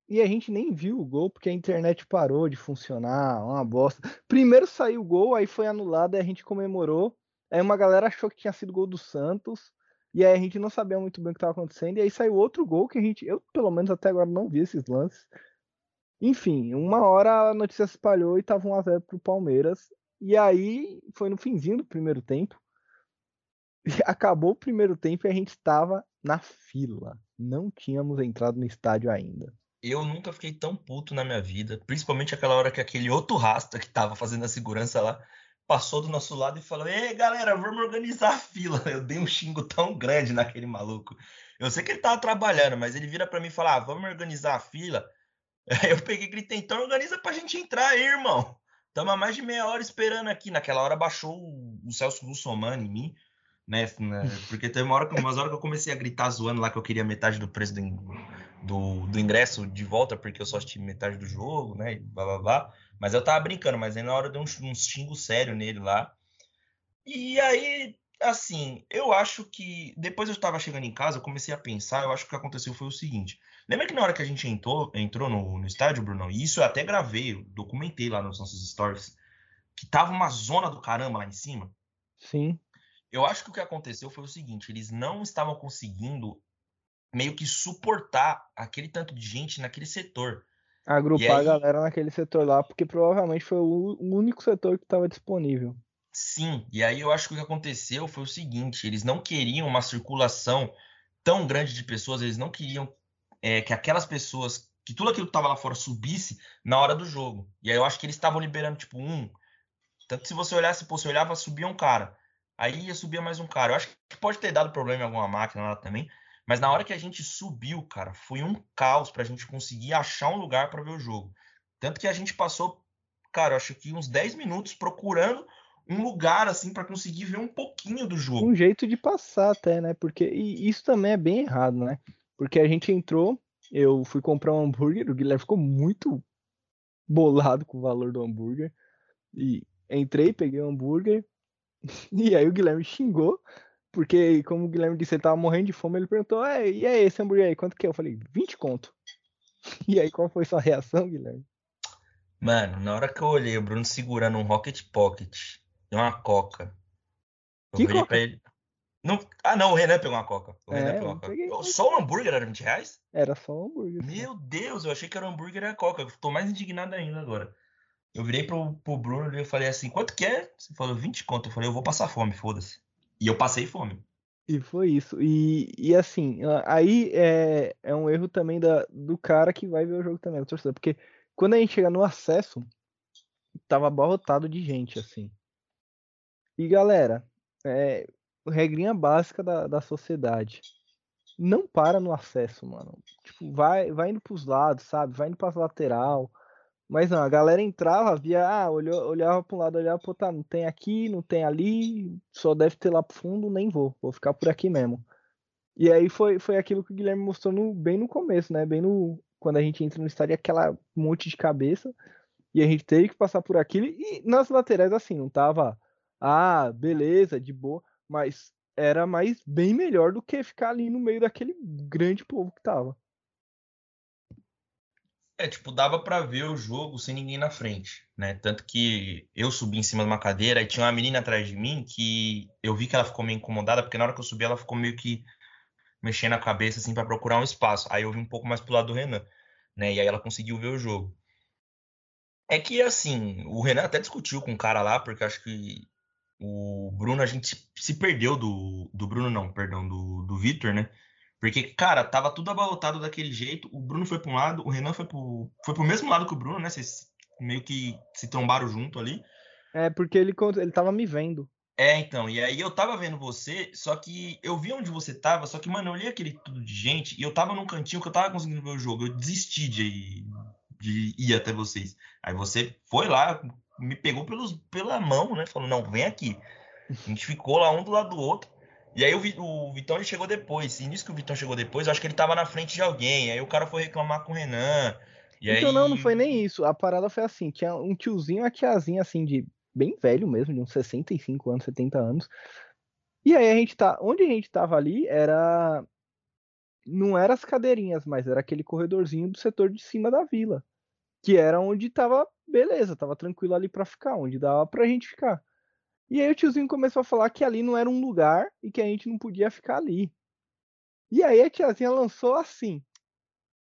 E a gente nem viu o gol porque a internet parou de funcionar, uma bosta. Primeiro saiu o gol, aí foi anulado, aí a gente comemorou. Aí uma galera achou que tinha sido gol do Santos. E aí a gente não sabia muito bem o que estava acontecendo. E aí saiu outro gol que a gente, eu pelo menos até agora não vi esses lances. Enfim, uma hora a notícia se espalhou e tava 1x0 pro Palmeiras. E aí foi no finzinho do primeiro tempo. Acabou o primeiro tempo e a gente estava na fila. Não tínhamos entrado no estádio ainda. Eu nunca fiquei tão puto na minha vida, principalmente aquela hora que aquele outro rasta que tava fazendo a segurança lá passou do nosso lado e falou: Ei, galera, vamos organizar a fila. Eu dei um xingo tão grande naquele maluco. Eu sei que ele tava trabalhando, mas ele vira para mim e fala: ah, vamos organizar a fila. Eu peguei e gritei: então organiza pra gente entrar aí, irmão. Tamo há mais de meia hora esperando aqui. Naquela hora baixou o Celso Russomano em mim. Né? Porque teve uma hora, umas horas que eu comecei a gritar zoando lá que eu queria metade do preço do, do, do ingresso de volta, porque eu só assisti metade do jogo, né? E blá blá blá. Mas eu tava brincando, mas aí na hora deu um, um xingo sério nele lá. E aí, assim, eu acho que depois eu tava chegando em casa, eu comecei a pensar, eu acho que o que aconteceu foi o seguinte. Lembra que na hora que a gente entrou, entrou no, no estádio, Brunão, e isso eu até gravei, eu documentei lá nos nossos stories, que tava uma zona do caramba lá em cima? Sim. Eu acho que o que aconteceu foi o seguinte, eles não estavam conseguindo meio que suportar aquele tanto de gente naquele setor agrupar aí, a galera naquele setor lá, porque provavelmente foi o único setor que estava disponível. Sim, e aí eu acho que o que aconteceu foi o seguinte: eles não queriam uma circulação tão grande de pessoas, eles não queriam é, que aquelas pessoas, que tudo aquilo que estava lá fora subisse na hora do jogo. E aí eu acho que eles estavam liberando, tipo, um. Tanto se você olhasse, pô, você olhava, subia um cara. Aí ia subir mais um cara. Eu acho que pode ter dado problema em alguma máquina lá também. Mas na hora que a gente subiu, cara, foi um caos para a gente conseguir achar um lugar para ver o jogo. Tanto que a gente passou, cara, acho que uns 10 minutos procurando um lugar assim para conseguir ver um pouquinho do jogo. Um jeito de passar até, né? Porque e isso também é bem errado, né? Porque a gente entrou, eu fui comprar um hambúrguer, o Guilherme ficou muito bolado com o valor do hambúrguer. E entrei, peguei o hambúrguer, e aí o Guilherme xingou porque, como o Guilherme disse, ele tava morrendo de fome, ele perguntou, e aí, esse hambúrguer aí, quanto que é? Eu falei, 20 conto. E aí, qual foi sua reação, Guilherme? Mano, na hora que eu olhei o Bruno segurando um Rocket Pocket e uma Coca, eu que coca? pra ele. Não... Ah, não, o Renan pegou uma Coca. O Renan é, pegou uma Coca. Só o hambúrguer era 20 reais? Era só o hambúrguer. Meu. Deus, eu achei que era o hambúrguer e a Coca. Eu tô mais indignado ainda agora. Eu virei pro, pro Bruno e falei assim: quanto que é? Você falou 20 conto. Eu falei: eu vou passar fome, foda-se. E eu passei fome. E foi isso. E, e assim, aí é, é um erro também da, do cara que vai ver o jogo também, do torcedor. Porque quando a gente chega no acesso, tava abarrotado de gente, assim. E galera, é, regrinha básica da, da sociedade. Não para no acesso, mano. Tipo, vai, vai indo pros lados, sabe? Vai indo pra lateral. Mas não, a galera entrava, via, ah, olhou, olhava para um lado, olhava para outro, ah, não tem aqui, não tem ali, só deve ter lá pro fundo, nem vou, vou ficar por aqui mesmo. E aí foi, foi aquilo que o Guilherme mostrou no, bem no começo, né? Bem no. Quando a gente entra no estádio, aquela monte de cabeça. E a gente teve que passar por aquilo. E nas laterais, assim, não tava. Ah, beleza, de boa. Mas era mais bem melhor do que ficar ali no meio daquele grande povo que tava. É, tipo, dava para ver o jogo sem ninguém na frente, né? Tanto que eu subi em cima de uma cadeira e tinha uma menina atrás de mim que eu vi que ela ficou meio incomodada, porque na hora que eu subi ela ficou meio que mexendo a cabeça assim para procurar um espaço. Aí eu vi um pouco mais pro lado do Renan, né? E aí ela conseguiu ver o jogo. É que assim, o Renan até discutiu com o cara lá, porque acho que o Bruno, a gente se perdeu do, do Bruno, não, perdão, do, do Vitor, né? Porque, cara, tava tudo abalotado daquele jeito. O Bruno foi para um lado, o Renan foi pro, foi pro mesmo lado que o Bruno, né? Vocês meio que se trombaram junto ali. É, porque ele, ele tava me vendo. É, então, e aí eu tava vendo você, só que eu vi onde você tava, só que, mano, eu olhei aquele tudo de gente e eu tava num cantinho que eu tava conseguindo ver o jogo. Eu desisti de, de ir até vocês. Aí você foi lá, me pegou pelos, pela mão, né? Falou, não, vem aqui. A gente ficou lá um do lado do outro. E aí o, o Vitão ele chegou depois. E nisso que o Vitão chegou depois, eu acho que ele tava na frente de alguém. Aí o cara foi reclamar com o Renan. E então aí... não, não foi nem isso. A parada foi assim, tinha um tiozinho e a tiazinha assim de bem velho mesmo, de uns 65 anos, 70 anos. E aí a gente tá, onde a gente tava ali era não era as cadeirinhas, mas era aquele corredorzinho do setor de cima da vila, que era onde tava beleza, tava tranquilo ali para ficar, onde dava pra gente ficar. E aí o tiozinho começou a falar que ali não era um lugar e que a gente não podia ficar ali. E aí a tiazinha lançou assim: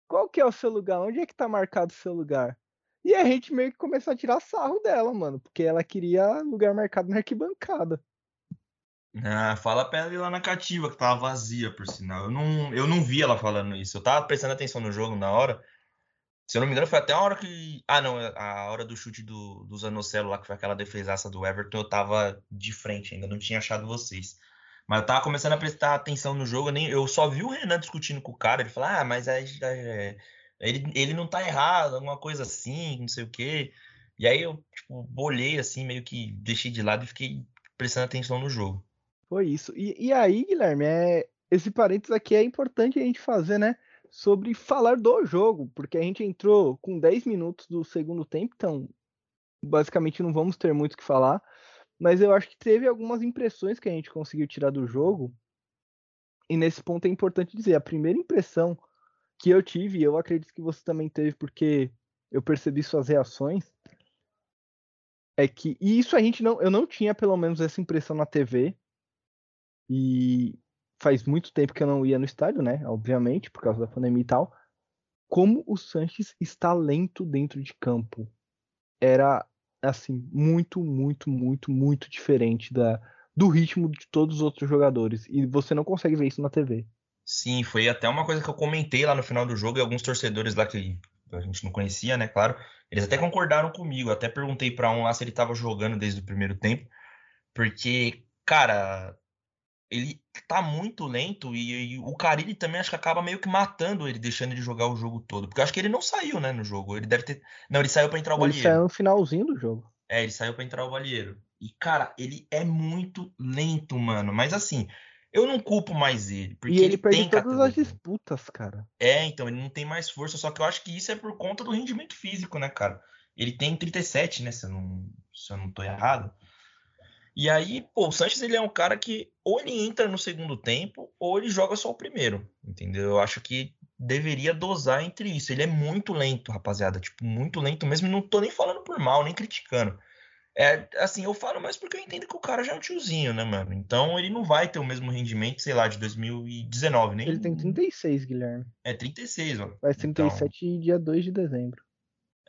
Qual que é o seu lugar? Onde é que tá marcado o seu lugar? E a gente meio que começou a tirar sarro dela, mano, porque ela queria lugar marcado na arquibancada. Ah, fala pra ela ir lá na cativa, que tava vazia, por sinal. Eu não, eu não vi ela falando isso. Eu tava prestando atenção no jogo na hora. Se eu não me engano, foi até a hora que. Ah, não, a hora do chute do, do Zanocelo lá, que foi aquela defesaça do Everton, eu tava de frente ainda, não tinha achado vocês. Mas eu tava começando a prestar atenção no jogo, eu, nem, eu só vi o Renan discutindo com o cara, ele falou, ah, mas aí, é, ele, ele não tá errado, alguma coisa assim, não sei o quê. E aí eu, tipo, bolhei assim, meio que deixei de lado e fiquei prestando atenção no jogo. Foi isso. E, e aí, Guilherme, é, esse parênteses aqui é importante a gente fazer, né? Sobre falar do jogo, porque a gente entrou com 10 minutos do segundo tempo, então basicamente não vamos ter muito o que falar, mas eu acho que teve algumas impressões que a gente conseguiu tirar do jogo. E nesse ponto é importante dizer, a primeira impressão que eu tive, e eu acredito que você também teve, porque eu percebi suas reações, é que e isso a gente não, eu não tinha pelo menos essa impressão na TV. E faz muito tempo que eu não ia no estádio, né? Obviamente, por causa da pandemia e tal. Como o Sanches está lento dentro de campo. Era, assim, muito, muito, muito, muito diferente da, do ritmo de todos os outros jogadores. E você não consegue ver isso na TV. Sim, foi até uma coisa que eu comentei lá no final do jogo e alguns torcedores lá que a gente não conhecia, né? Claro, eles até concordaram comigo. até perguntei para um lá se ele estava jogando desde o primeiro tempo, porque, cara, ele tá muito lento e, e, o Carilli também acho que acaba meio que matando ele, deixando ele jogar o jogo todo. Porque eu acho que ele não saiu, né, no jogo. Ele deve ter. Não, ele saiu para entrar o ele Balieiro. Ele saiu no finalzinho do jogo. É, ele saiu para entrar o Balieiro. E, cara, ele é muito lento, mano. Mas assim, eu não culpo mais ele. Porque e ele, ele perde todas as disputas, cara. É, então, ele não tem mais força. Só que eu acho que isso é por conta do rendimento físico, né, cara? Ele tem 37, né? Se eu não, se eu não tô errado. E aí, pô, o Sanches ele é um cara que ou ele entra no segundo tempo ou ele joga só o primeiro, entendeu? Eu acho que deveria dosar entre isso. Ele é muito lento, rapaziada, tipo, muito lento mesmo. Não tô nem falando por mal, nem criticando. É, assim, eu falo mais porque eu entendo que o cara já é um tiozinho, né, mano? Então ele não vai ter o mesmo rendimento, sei lá, de 2019, nem. Ele tem 36, Guilherme. É, 36, ó. Vai 37 então... dia 2 de dezembro.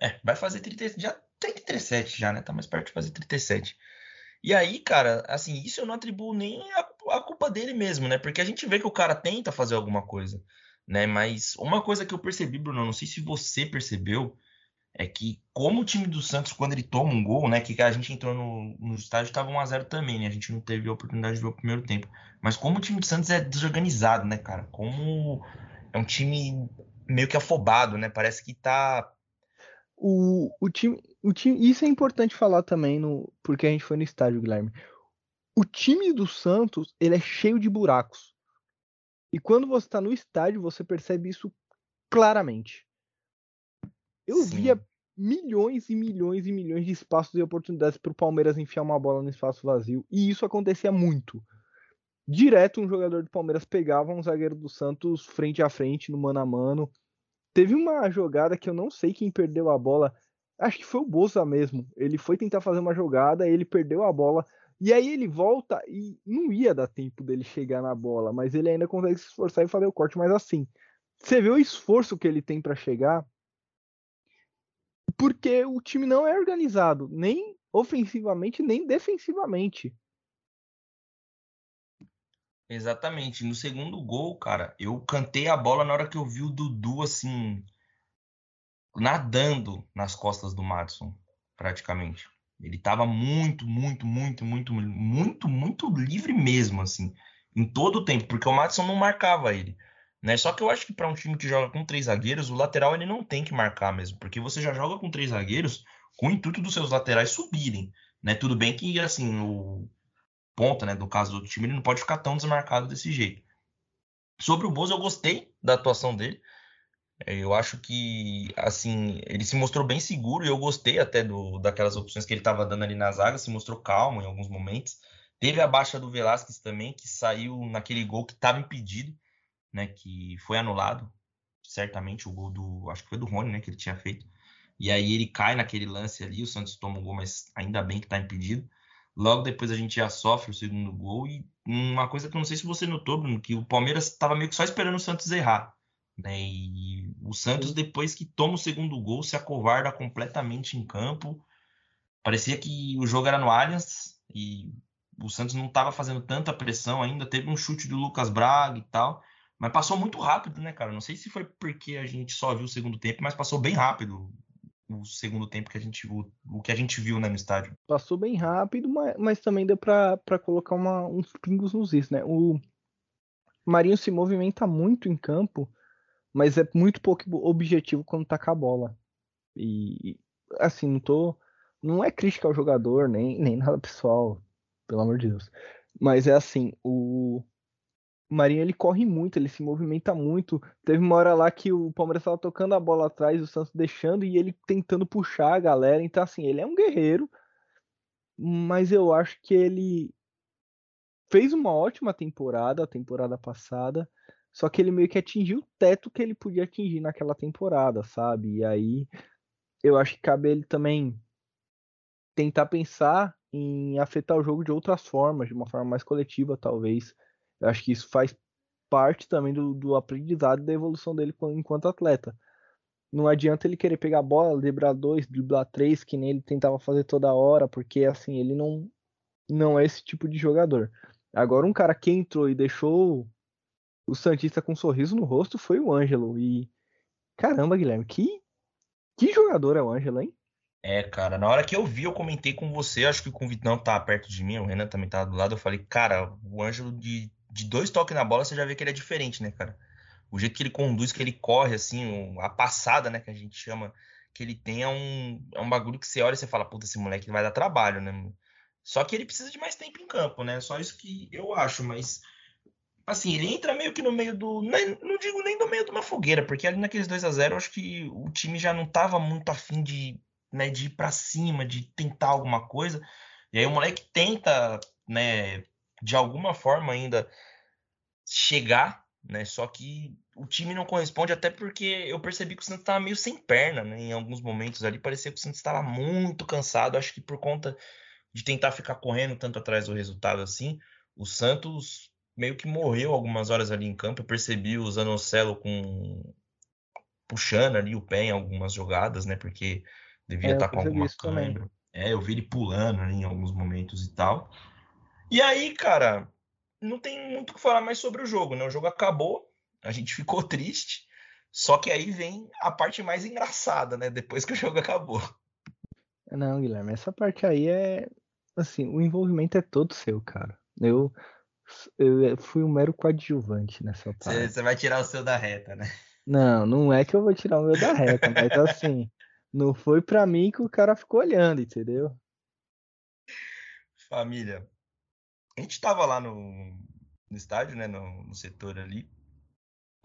É, vai fazer 37, já tem 37 já, né? Tá mais perto de fazer 37. E aí, cara, assim, isso eu não atribuo nem a, a, culpa dele mesmo, né? Porque a gente vê que o cara tenta fazer alguma coisa, né? Mas uma coisa que eu percebi, Bruno, não sei se você percebeu, é que como o time do Santos, quando ele toma um gol, né? Que a gente entrou no, no estádio, estava 1x0 também, né? A gente não teve a oportunidade de ver o primeiro tempo. Mas como o time do Santos é desorganizado, né, cara? Como é um time meio que afobado, né? Parece que tá o, o, time, time. Isso é importante falar também, no, porque a gente foi no estádio, Guilherme. O time do Santos ele é cheio de buracos. E quando você está no estádio, você percebe isso claramente. Eu Sim. via milhões e milhões e milhões de espaços e oportunidades para o Palmeiras enfiar uma bola no espaço vazio. E isso acontecia muito. direto um jogador do Palmeiras pegava um zagueiro do Santos frente a frente, no mano a mano. Teve uma jogada que eu não sei quem perdeu a bola. Acho que foi o Boza mesmo. Ele foi tentar fazer uma jogada, ele perdeu a bola. E aí ele volta e não ia dar tempo dele chegar na bola, mas ele ainda consegue se esforçar e fazer o corte. Mas assim, você vê o esforço que ele tem para chegar, porque o time não é organizado, nem ofensivamente, nem defensivamente. Exatamente. No segundo gol, cara, eu cantei a bola na hora que eu vi o Dudu, assim, nadando nas costas do Madison, praticamente. Ele tava muito, muito, muito, muito, muito, muito livre mesmo, assim, em todo o tempo, porque o Madison não marcava ele. Né? Só que eu acho que para um time que joga com três zagueiros, o lateral ele não tem que marcar mesmo, porque você já joga com três zagueiros com o intuito dos seus laterais subirem. Né? Tudo bem que, assim, o ponta, né, do caso do time, ele não pode ficar tão desmarcado desse jeito. Sobre o Bozo, eu gostei da atuação dele. É, eu acho que, assim, ele se mostrou bem seguro e eu gostei até do, daquelas opções que ele estava dando ali na zaga, se mostrou calmo em alguns momentos. Teve a baixa do Velasquez também, que saiu naquele gol que estava impedido, né, que foi anulado, certamente, o gol do, acho que foi do Rony, né, que ele tinha feito. E aí ele cai naquele lance ali, o Santos toma o gol, mas ainda bem que está impedido. Logo depois a gente já sofre o segundo gol. E uma coisa que eu não sei se você notou, Bruno, que o Palmeiras estava meio que só esperando o Santos errar. Né? E o Santos, depois que toma o segundo gol, se acovarda completamente em campo. Parecia que o jogo era no Allianz e o Santos não estava fazendo tanta pressão ainda. Teve um chute do Lucas Braga e tal. Mas passou muito rápido, né, cara? Não sei se foi porque a gente só viu o segundo tempo, mas passou bem rápido o segundo tempo que a gente o, o que a gente viu né, no estádio. Passou bem rápido, mas, mas também deu para colocar uma, uns pingos nos is, né? O Marinho se movimenta muito em campo, mas é muito pouco objetivo quando tá com a bola. E assim, não tô não é crítica ao jogador, nem, nem nada pessoal, pelo amor de Deus. Mas é assim, o Marinho ele corre muito, ele se movimenta muito. Teve uma hora lá que o Palmeiras estava tocando a bola atrás, o Santos deixando e ele tentando puxar a galera. Então, assim, ele é um guerreiro, mas eu acho que ele fez uma ótima temporada, a temporada passada, só que ele meio que atingiu o teto que ele podia atingir naquela temporada, sabe? E aí eu acho que cabe ele também tentar pensar em afetar o jogo de outras formas, de uma forma mais coletiva, talvez. Eu acho que isso faz parte também do, do aprendizado e da evolução dele enquanto atleta. Não adianta ele querer pegar a bola, driblar dois, driblar três, que nem ele tentava fazer toda hora, porque assim, ele não, não é esse tipo de jogador. Agora, um cara que entrou e deixou o Santista com um sorriso no rosto foi o Ângelo. E caramba, Guilherme, que, que jogador é o Ângelo, hein? É, cara, na hora que eu vi, eu comentei com você, acho que com o Vitão tá perto de mim, o Renan também tá do lado, eu falei, cara, o Ângelo de de dois toques na bola, você já vê que ele é diferente, né, cara? O jeito que ele conduz, que ele corre, assim, a passada, né, que a gente chama, que ele tem é um, é um bagulho que você olha e você fala, puta, esse moleque vai dar trabalho, né? Só que ele precisa de mais tempo em campo, né? Só isso que eu acho, mas assim, ele entra meio que no meio do. Não digo nem do meio de uma fogueira, porque ali naqueles 2 a 0 eu acho que o time já não tava muito afim de, né, de ir pra cima, de tentar alguma coisa. E aí o moleque tenta, né, de alguma forma ainda chegar, né? Só que o time não corresponde, até porque eu percebi que o Santos estava meio sem perna, né? Em alguns momentos ali, parecia que o Santos estava muito cansado. Acho que por conta de tentar ficar correndo tanto atrás do resultado assim, o Santos meio que morreu algumas horas ali em campo. Eu percebi o Zanocelo com puxando ali o pé em algumas jogadas, né? Porque devia é, estar tá com alguma câmera. É, eu vi ele pulando ali em alguns momentos e tal. E aí, cara, não tem muito o que falar mais sobre o jogo, né? O jogo acabou, a gente ficou triste, só que aí vem a parte mais engraçada, né? Depois que o jogo acabou. Não, Guilherme, essa parte aí é. Assim, o envolvimento é todo seu, cara. Eu, eu fui um mero coadjuvante nessa parte. Você vai tirar o seu da reta, né? Não, não é que eu vou tirar o meu da reta, mas assim, não foi para mim que o cara ficou olhando, entendeu? Família, a gente estava lá no, no estádio, né, no, no, setor ali,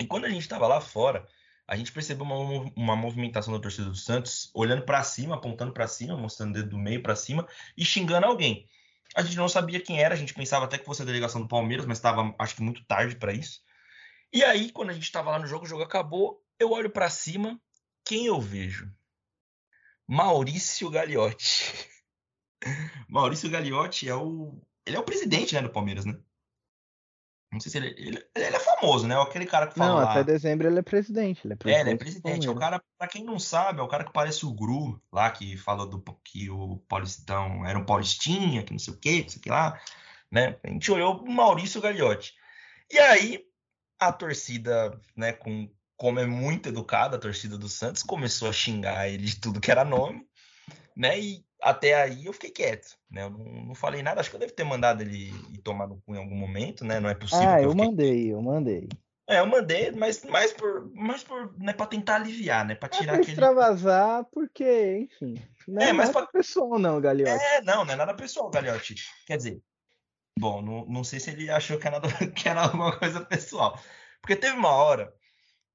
e quando a gente estava lá fora, a gente percebeu uma, uma movimentação da torcida do Santos, olhando para cima, apontando para cima, mostrando o dedo do meio para cima e xingando alguém. A gente não sabia quem era, a gente pensava até que fosse a delegação do Palmeiras, mas estava, acho que, muito tarde para isso. E aí, quando a gente estava lá no jogo, o jogo acabou, eu olho para cima, quem eu vejo? Maurício Gagliotti. Maurício Gagliotti é o. Ele é o presidente né, do Palmeiras, né? Não sei se ele, ele, ele é famoso, né? Aquele cara que fala. Não, até dezembro ele é presidente. Ele é, presidente é, ele é presidente. É o cara, pra quem não sabe, é o cara que parece o Gru, lá, que falou do, que o Paulistão era um Paulistinha, que não sei o quê, que sei que lá. Né? A gente olhou o Maurício Gagliotti. E aí, a torcida, né, com, como é muito educada, a torcida do Santos, começou a xingar ele de tudo que era nome, né? E até aí eu fiquei quieto, né? Eu não, não, falei nada. Acho que eu devo ter mandado ele ir tomar no cu em algum momento, né? Não é possível. Ah, eu, eu fiquei... mandei, eu mandei. É, eu mandei, mas mais por, mais por, né, para tentar aliviar, né, para tirar é aquele extravasar, porque, enfim, não é, é mas nada pra... pessoal não, Galiote. É, não, não é nada pessoal, Galiote. Quer dizer, bom, não, não sei se ele achou que era, nada, que era alguma coisa pessoal. Porque teve uma hora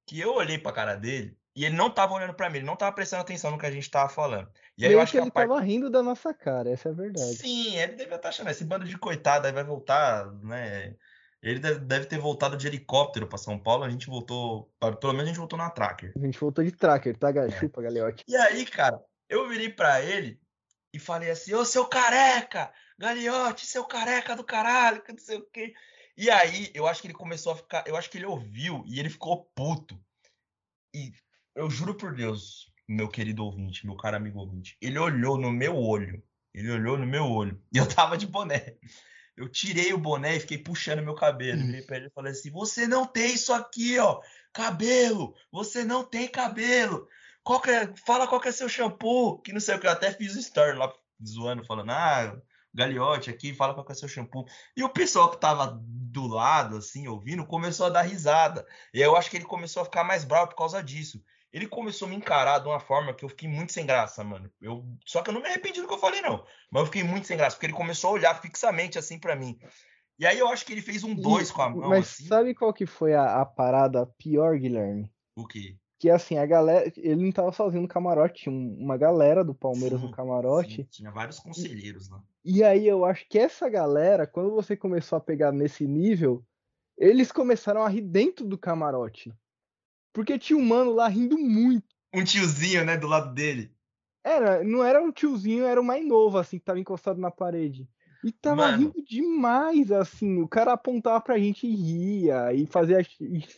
que eu olhei pra cara dele e ele não tava olhando para mim, ele não tava prestando atenção no que a gente tava falando. E aí Meio eu acho que, que ele parte... tava rindo da nossa cara, essa é a verdade. Sim, ele devia estar achando, esse bando de coitado aí vai voltar, né? Ele deve ter voltado de helicóptero para São Paulo, a gente voltou, pelo menos a gente voltou na Tracker. A gente voltou de Tracker, tá, é. Chupa, Galeote. E aí, cara, eu virei para ele e falei assim: Ô seu careca, Galiote, seu careca do caralho, que não sei o quê. E aí, eu acho que ele começou a ficar. Eu acho que ele ouviu e ele ficou puto. E eu juro por Deus, meu querido ouvinte, meu caro amigo ouvinte, ele olhou no meu olho. Ele olhou no meu olho. E eu tava de boné. Eu tirei o boné e fiquei puxando meu cabelo. Virei ele e falei assim: Você não tem isso aqui, ó. Cabelo! Você não tem cabelo! Qual é, fala qual é seu shampoo, que não sei o que. Eu até fiz um story lá zoando, falando, ah, Galiote aqui, fala qual é seu shampoo. E o pessoal que tava do lado, assim, ouvindo, começou a dar risada. E eu acho que ele começou a ficar mais bravo por causa disso. Ele começou a me encarar de uma forma que eu fiquei muito sem graça, mano. Eu, só que eu não me arrependi do que eu falei, não. Mas eu fiquei muito sem graça, porque ele começou a olhar fixamente assim para mim. E aí eu acho que ele fez um dois com a mão. Mas assim. sabe qual que foi a, a parada pior, Guilherme? O quê? que assim, a galera, ele não tava sozinho no camarote, tinha uma galera do Palmeiras sim, no camarote. Sim, tinha vários conselheiros lá. E aí eu acho que essa galera, quando você começou a pegar nesse nível, eles começaram a rir dentro do camarote. Porque tinha um mano lá rindo muito. Um tiozinho, né, do lado dele. Era, não era um tiozinho, era o mais novo, assim, que tava encostado na parede. E tava Mano. rindo demais, assim. O cara apontava pra gente e ria, e fazia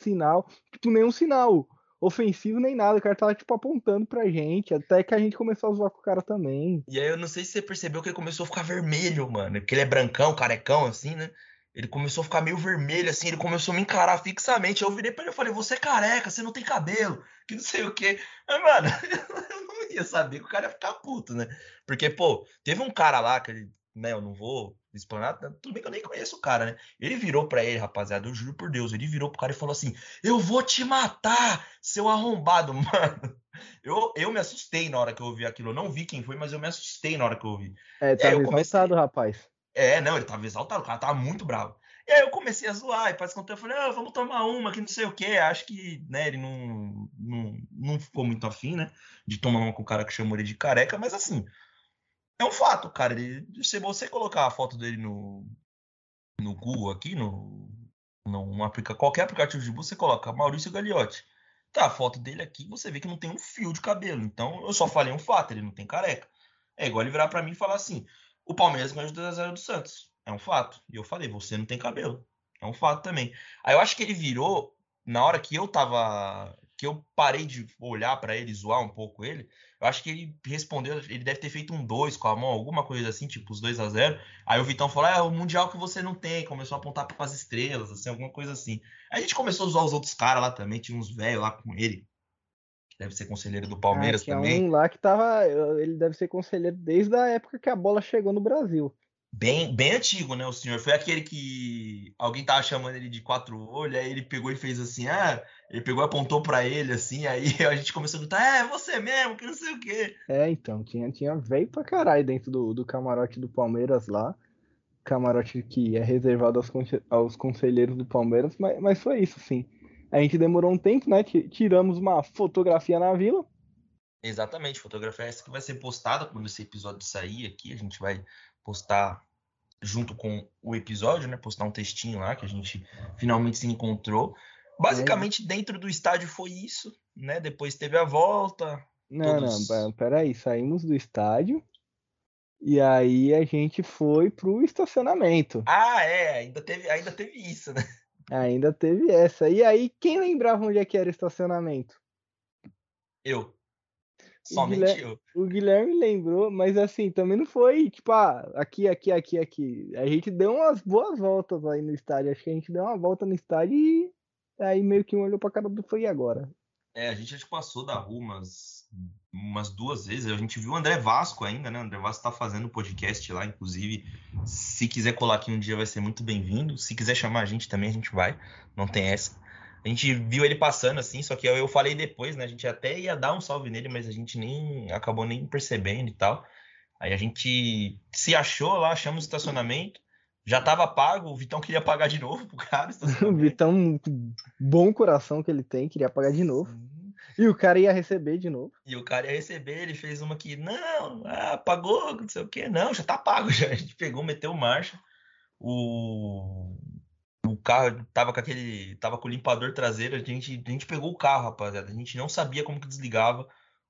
sinal. Tipo, nenhum sinal ofensivo nem nada. O cara tava, tipo, apontando pra gente. Até que a gente começou a zoar com o cara também. E aí eu não sei se você percebeu que ele começou a ficar vermelho, mano. Porque ele é brancão, carecão, assim, né? Ele começou a ficar meio vermelho, assim, ele começou a me encarar fixamente. Eu virei pra ele e falei, você é careca, você não tem cabelo, que não sei o quê. Mas, mano, eu não ia saber que o cara ia ficar puto, né? Porque, pô, teve um cara lá que ele, né, eu não vou explanar, tudo bem que eu nem conheço o cara, né? Ele virou pra ele, rapaziada, eu juro por Deus, ele virou pro cara e falou assim: Eu vou te matar, seu arrombado, mano. Eu, eu me assustei na hora que eu ouvi aquilo. Eu não vi quem foi, mas eu me assustei na hora que eu ouvi. É, tá comecei... rapaz. É, não, ele tava exaltado, o cara tava muito bravo. E aí eu comecei a zoar, e faz quanto eu falei, ah, vamos tomar uma, que não sei o quê. Acho que, né, ele não, não, não ficou muito afim, né, de tomar uma com o cara que chamou ele de careca, mas assim, é um fato, cara. Ele, se você colocar a foto dele no, no Google aqui, no, no aplica, qualquer aplicativo de busca, você coloca Maurício Gagliotti. Tá, a foto dele aqui, você vê que não tem um fio de cabelo. Então, eu só falei um fato, ele não tem careca. É igual ele virar para mim e falar assim: o Palmeiras ganhou de 2x0 do Santos. É um fato. E eu falei: você não tem cabelo. É um fato também. Aí eu acho que ele virou, na hora que eu tava que eu parei de olhar para ele, zoar um pouco ele, eu acho que ele respondeu, ele deve ter feito um 2 com a mão, alguma coisa assim, tipo os 2 a 0 Aí o Vitão falou: é o Mundial que você não tem, começou a apontar para as estrelas, assim, alguma coisa assim. Aí a gente começou a zoar os outros caras lá também, tinha uns velhos lá com ele, que deve ser conselheiro do Palmeiras ah, também. um lá que tava, ele deve ser conselheiro desde a época que a bola chegou no Brasil bem, bem antigo, né? O senhor foi aquele que alguém tava chamando ele de quatro olhos, aí ele pegou e fez assim, ah, ele pegou e apontou para ele assim, aí a gente começou a gritar, é, você mesmo, que não sei o quê. É, então, tinha, tinha velho pra caralho dentro do, do camarote do Palmeiras lá. Camarote que é reservado aos, aos conselheiros do Palmeiras, mas, mas foi isso, sim. A gente demorou um tempo, né? Tiramos uma fotografia na vila. Exatamente, fotografia essa que vai ser postada quando esse episódio sair aqui. A gente vai postar junto com o episódio, né? Postar um textinho lá que a gente finalmente se encontrou. Basicamente, é. dentro do estádio foi isso, né? Depois teve a volta. Não, todos... não, peraí, saímos do estádio e aí a gente foi pro estacionamento. Ah, é, ainda teve, ainda teve isso, né? Ainda teve essa. E aí, quem lembrava onde é que era o estacionamento? Eu. Somente o Guilherme, eu. O Guilherme lembrou, mas assim, também não foi, tipo, ah, aqui, aqui, aqui, aqui. A gente deu umas boas voltas aí no estádio. Acho que a gente deu uma volta no estádio e aí meio que um olhou pra cara do foi agora. É, a gente acho que passou da rua umas, umas duas vezes. A gente viu o André Vasco ainda, né? O André Vasco tá fazendo podcast lá, inclusive. Se quiser colar aqui um dia, vai ser muito bem-vindo. Se quiser chamar a gente também, a gente vai. Não tem essa. A gente viu ele passando assim, só que eu, eu falei depois, né? A gente até ia dar um salve nele, mas a gente nem acabou nem percebendo e tal. Aí a gente se achou lá, achamos o estacionamento. Já tava pago, o Vitão queria pagar de novo pro cara. O Vitão, bom coração que ele tem, queria pagar de novo. Sim. E o cara ia receber de novo. E o cara ia receber, ele fez uma que, não, ah, pagou, não sei o quê. Não, já tá pago já. A gente pegou, meteu marcha. O o carro tava com aquele. tava com o limpador traseiro, a gente, a gente pegou o carro, rapaziada. A gente não sabia como que desligava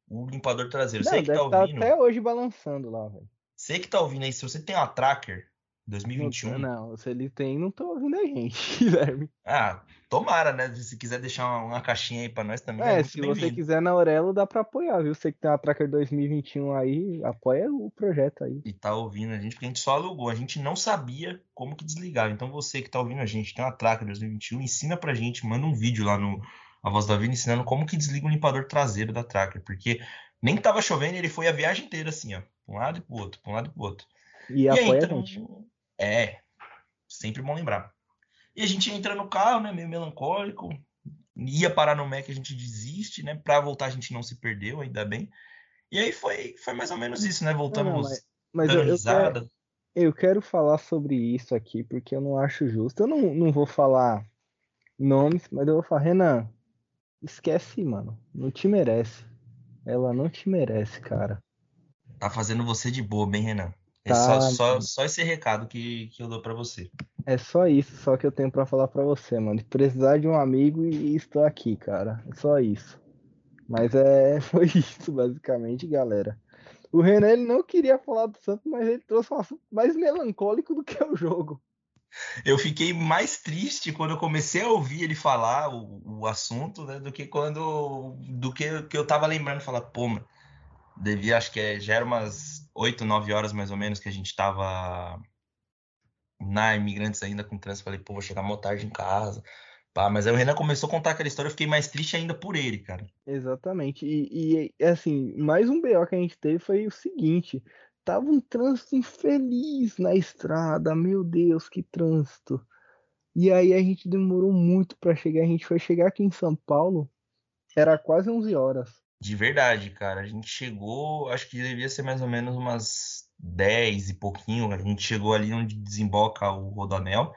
o limpador traseiro. Não, Sei que tá, tá ouvindo. até hoje balançando lá, velho. Sei que tá ouvindo aí. Se você tem uma tracker, 2021. Não, não, se ele tem, não tô ouvindo a gente, Guilherme. Ah, tomara, né? Se quiser deixar uma, uma caixinha aí pra nós também. É, é se você quiser na Aurelo, dá pra apoiar, viu? Você que tem uma Tracker 2021 aí, apoia o projeto aí. E tá ouvindo a gente, porque a gente só alugou. A gente não sabia como que desligava. Então você que tá ouvindo a gente, tem uma Tracker 2021, ensina pra gente, manda um vídeo lá no A Voz da Vida ensinando como que desliga o limpador traseiro da Tracker. Porque nem tava chovendo, ele foi a viagem inteira assim, ó. Pra um lado e pro outro, pra um lado e pro outro. E, e apoia aí, então, a gente. É, sempre bom lembrar. E a gente entra no carro, né, meio melancólico. Ia parar no Mac, a gente desiste, né? Pra voltar a gente não se perdeu, ainda bem. E aí foi, foi mais ou menos isso, né? Voltamos não, mas, mas eu, risada. Quero, eu quero falar sobre isso aqui, porque eu não acho justo. Eu não, não vou falar nomes, mas eu vou falar, Renan, esquece, mano. Não te merece. Ela não te merece, cara. Tá fazendo você de boa, hein, Renan? É só, tá. só, só esse recado que, que eu dou para você. É só isso, só que eu tenho para falar para você, mano. Precisar de um amigo e estou aqui, cara. É só isso. Mas é, foi isso, basicamente, galera. O René ele não queria falar do Santos, mas ele trouxe um assunto mais melancólico do que o jogo. Eu fiquei mais triste quando eu comecei a ouvir ele falar o, o assunto, né, do que quando do que, que eu tava lembrando, falar, pô, mano, devia, acho que é, já era umas 8, 9 horas mais ou menos que a gente estava na Imigrantes ainda com trânsito. Falei, pô, vou chegar mó tarde em casa. Pá, mas aí o Renan começou a contar aquela história, eu fiquei mais triste ainda por ele, cara. Exatamente. E, e assim, mais um BO que a gente teve foi o seguinte: tava um trânsito infeliz na estrada, meu Deus, que trânsito. E aí a gente demorou muito para chegar. A gente foi chegar aqui em São Paulo, era quase 11 horas. De verdade, cara. A gente chegou, acho que devia ser mais ou menos umas 10 e pouquinho. A gente chegou ali onde desemboca o Rodanel,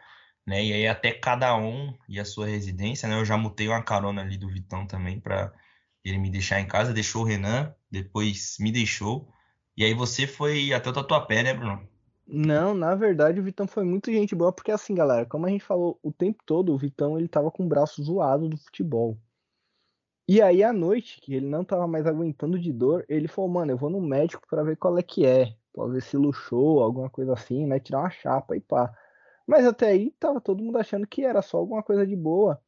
né? E aí até cada um e a sua residência, né? Eu já mutei uma carona ali do Vitão também para ele me deixar em casa. Deixou o Renan, depois me deixou. E aí você foi até o Tatuapé, né, Bruno? Não, na verdade o Vitão foi muito gente boa, porque assim, galera, como a gente falou o tempo todo, o Vitão ele tava com o braço zoado do futebol. E aí, à noite, que ele não tava mais aguentando de dor, ele falou, mano, eu vou no médico para ver qual é que é. Pode ver se luxou, alguma coisa assim, né? Tirar uma chapa e pá. Mas até aí tava todo mundo achando que era só alguma coisa de boa.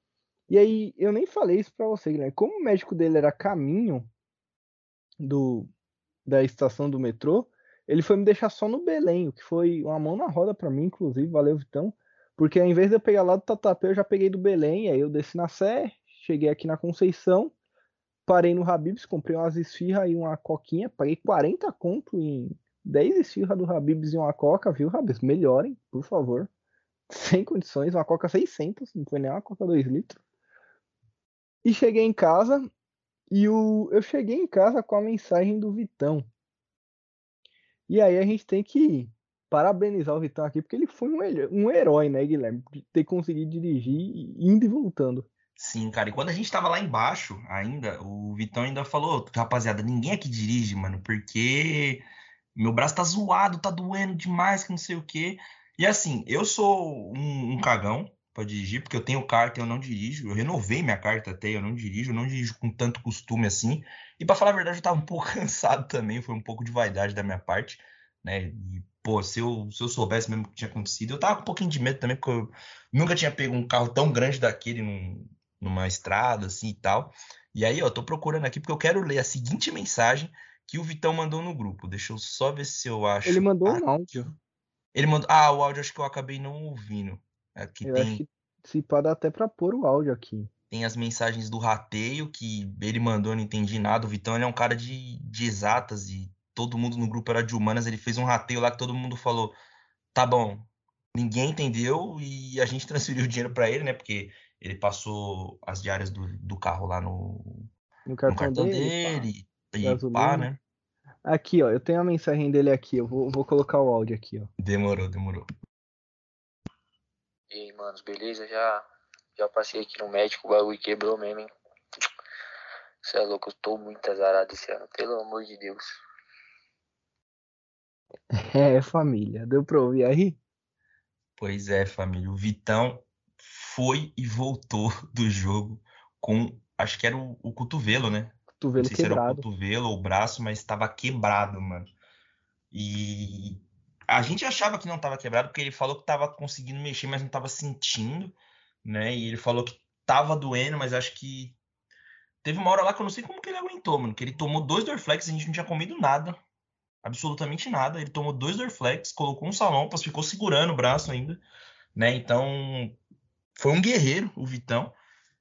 E aí, eu nem falei isso pra você, Guilherme. Como o médico dele era caminho do da estação do metrô, ele foi me deixar só no Belém, o que foi uma mão na roda para mim, inclusive, valeu, Vitão. Porque ao invés de eu pegar lá do Tatuapé, eu já peguei do Belém, aí eu desci na Sé, cheguei aqui na Conceição, parei no Habibs, comprei umas esfirras e uma coquinha, paguei 40 conto em 10 esfirras do Habibs e uma coca, viu, Habibs? Melhorem, por favor. Sem condições, uma coca 600, não foi nem uma coca 2 litros. E cheguei em casa, e o, eu cheguei em casa com a mensagem do Vitão. E aí a gente tem que parabenizar o Vitão aqui, porque ele foi um, um herói, né, Guilherme? De ter conseguido dirigir indo e voltando. Sim, cara. E quando a gente tava lá embaixo ainda, o Vitão ainda falou, rapaziada, ninguém aqui dirige, mano, porque meu braço tá zoado, tá doendo demais, que não sei o quê. E assim, eu sou um, um cagão para dirigir, porque eu tenho carta e eu não dirijo. Eu renovei minha carta até, eu não dirijo, eu não dirijo com tanto costume assim. E para falar a verdade, eu tava um pouco cansado também, foi um pouco de vaidade da minha parte, né? E, pô, se eu, se eu soubesse mesmo o que tinha acontecido, eu tava com um pouquinho de medo também, porque eu nunca tinha pego um carro tão grande daquele num, numa estrada assim e tal. E aí, ó, eu tô procurando aqui porque eu quero ler a seguinte mensagem que o Vitão mandou no grupo. Deixa eu só ver se eu acho. Ele mandou um áudio. Ele mandou. Ah, o áudio acho que eu acabei não ouvindo. Aqui eu tem. acho que se pode até pra pôr o áudio aqui. Tem as mensagens do rateio que ele mandou, eu não entendi nada. O Vitão ele é um cara de, de exatas e todo mundo no grupo era de humanas. Ele fez um rateio lá que todo mundo falou: tá bom, ninguém entendeu e a gente transferiu o dinheiro para ele, né? Porque ele passou as diárias do, do carro lá no, No cartão, no cartão dele. dele. pá. E pá, né? Aqui, ó, eu tenho a mensagem dele aqui. Eu vou, vou colocar o áudio aqui, ó. Demorou, demorou. E aí, manos, beleza? Já, já passei aqui no médico, o bagulho quebrou mesmo, hein? Você é louco, eu tô muito azarado esse ano, pelo amor de Deus. É, família. Deu pra ouvir aí? Pois é, família. O Vitão foi e voltou do jogo com. Acho que era o, o cotovelo, né? Não Cotovelo sei se era o quebrado. cotovelo ou o braço, mas estava quebrado, mano. E a gente achava que não estava quebrado, porque ele falou que estava conseguindo mexer, mas não estava sentindo, né? E ele falou que estava doendo, mas acho que teve uma hora lá que eu não sei como que ele aguentou, mano. Que ele tomou dois Dorflex, a gente não tinha comido nada, absolutamente nada. Ele tomou dois Dorflex, colocou um salompas, ficou segurando o braço ainda, né? Então foi um guerreiro, o Vitão.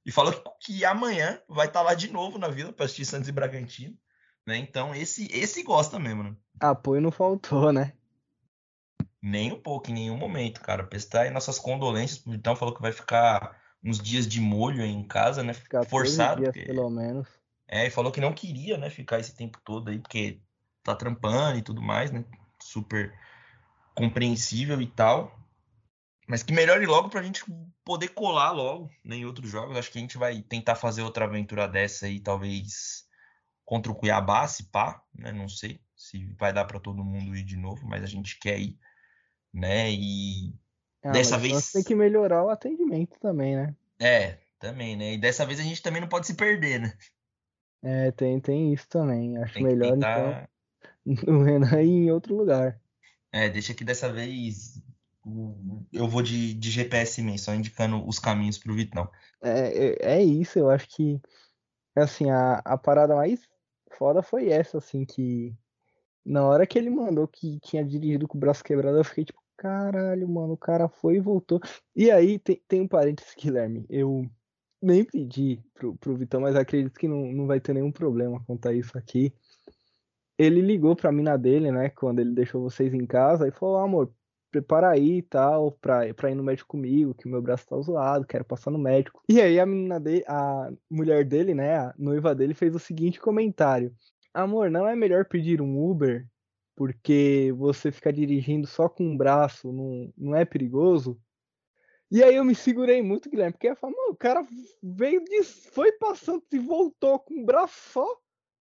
E falou que, que amanhã vai estar lá de novo na Vila para assistir Santos e Bragantino, né? Então esse esse gosta mesmo, né? Apoio não faltou, né? Nem um pouco, em nenhum momento, cara. Prestar aí nossas condolências pro Vitão, falou que vai ficar uns dias de molho aí em casa, né? 14 Forçado, dias, porque... pelo menos. É, e falou que não queria, né, ficar esse tempo todo aí, porque tá trampando e tudo mais, né? Super compreensível e tal. Mas que melhore logo pra gente poder colar logo né, em outros jogos. Acho que a gente vai tentar fazer outra aventura dessa aí, talvez contra o Cuiabá, se pá, né? Não sei se vai dar pra todo mundo ir de novo, mas a gente quer ir, né? E Ah, Dessa vez- tem que melhorar o atendimento também, né? é, também, né? E dessa vez a gente também não pode se perder, né? É, tem, tem isso também. Acho Tem melhor, tentar. então, o Renan ir em outro lugar. É, deixa que dessa vez eu vou de, de GPS mesmo, só indicando os caminhos pro Vitão. É, é, é isso, eu acho que, assim, a, a parada mais foda foi essa, assim, que na hora que ele mandou que tinha dirigido com o braço quebrado, eu fiquei tipo, caralho, mano, o cara foi e voltou. E aí, tem, tem um parênteses, Guilherme, eu nem pedi pro, pro Vitão, mas acredito que não, não vai ter nenhum problema contar isso aqui. Ele ligou pra mina dele, né, quando ele deixou vocês em casa, e falou, amor, prepara aí e tal, pra, pra ir no médico comigo, que o meu braço tá zoado, quero passar no médico. E aí a menina dele, a mulher dele, né, a noiva dele, fez o seguinte comentário: Amor, não é melhor pedir um Uber? Porque você ficar dirigindo só com um braço não, não é perigoso? E aí eu me segurei muito, Guilherme, porque eu falei, mano, o cara veio de. foi passando e voltou com um braço só.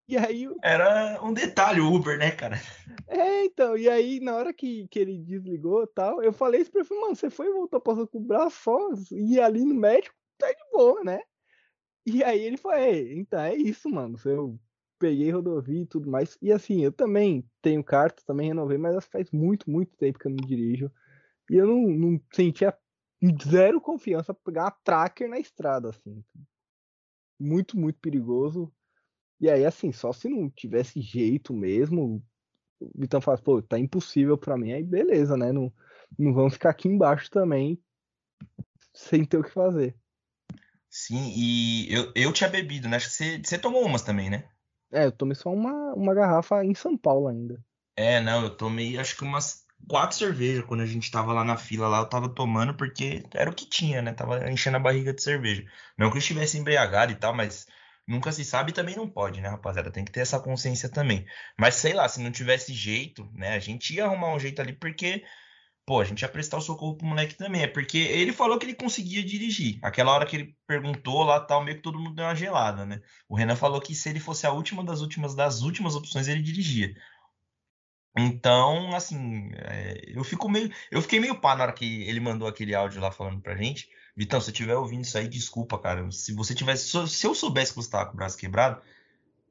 E aí Era um detalhe o Uber, né, cara? é, então, e aí na hora que, que ele desligou e tal, eu falei isso pra ele, mano, você foi e voltou passando com o braço só, e ali no médico, tá de boa, né? E aí ele falou, é, então é isso, mano, eu peguei rodovia e tudo mais, e assim, eu também tenho carta, também renovei, mas faz muito, muito tempo que eu não dirijo, e eu não, não sentia zero confiança pra pegar uma tracker na estrada, assim, muito, muito perigoso, e aí, assim, só se não tivesse jeito mesmo, o Vitão fala, pô, tá impossível pra mim, aí beleza, né? Não, não vamos ficar aqui embaixo também sem ter o que fazer. Sim, e eu, eu tinha bebido, né? Acho que você, você tomou umas também, né? É, eu tomei só uma, uma garrafa em São Paulo ainda. É, não, eu tomei acho que umas quatro cervejas quando a gente tava lá na fila lá, eu tava tomando porque era o que tinha, né? Tava enchendo a barriga de cerveja. Não que eu estivesse embriagado e tal, mas nunca se sabe também não pode, né, rapaziada? Tem que ter essa consciência também. Mas sei lá, se não tivesse jeito, né, a gente ia arrumar um jeito ali porque, pô, a gente ia prestar o socorro pro moleque também. É porque ele falou que ele conseguia dirigir. Aquela hora que ele perguntou lá, tal, meio que todo mundo deu uma gelada, né? O Renan falou que se ele fosse a última das últimas das últimas opções, ele dirigia. Então, assim, é, eu fico meio. Eu fiquei meio pá na hora que ele mandou aquele áudio lá falando pra gente. Vitão, se estiver ouvindo isso aí, desculpa, cara. Se você tivesse. Se eu soubesse que você tava com o braço quebrado,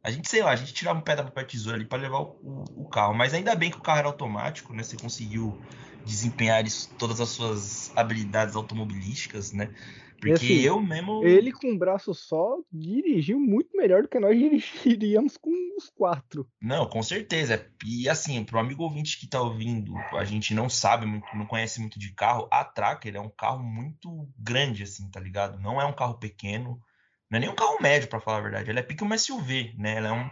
a gente, sei lá, a gente tirava um pedra, papel, tesoura ali para levar o, o, carro. Mas ainda bem que o carro era automático, né? Você conseguiu desempenhar isso, todas as suas habilidades automobilísticas, né? Porque assim, eu mesmo. Ele com o braço só dirigiu muito melhor do que nós dirigiríamos com os quatro. Não, com certeza. E assim, para o amigo ouvinte que está ouvindo, a gente não sabe muito, não conhece muito de carro. A Tracker é um carro muito grande, assim, tá ligado? Não é um carro pequeno. Não é nem um carro médio, para falar a verdade. Ela é pique uma SUV, né? Ela é um,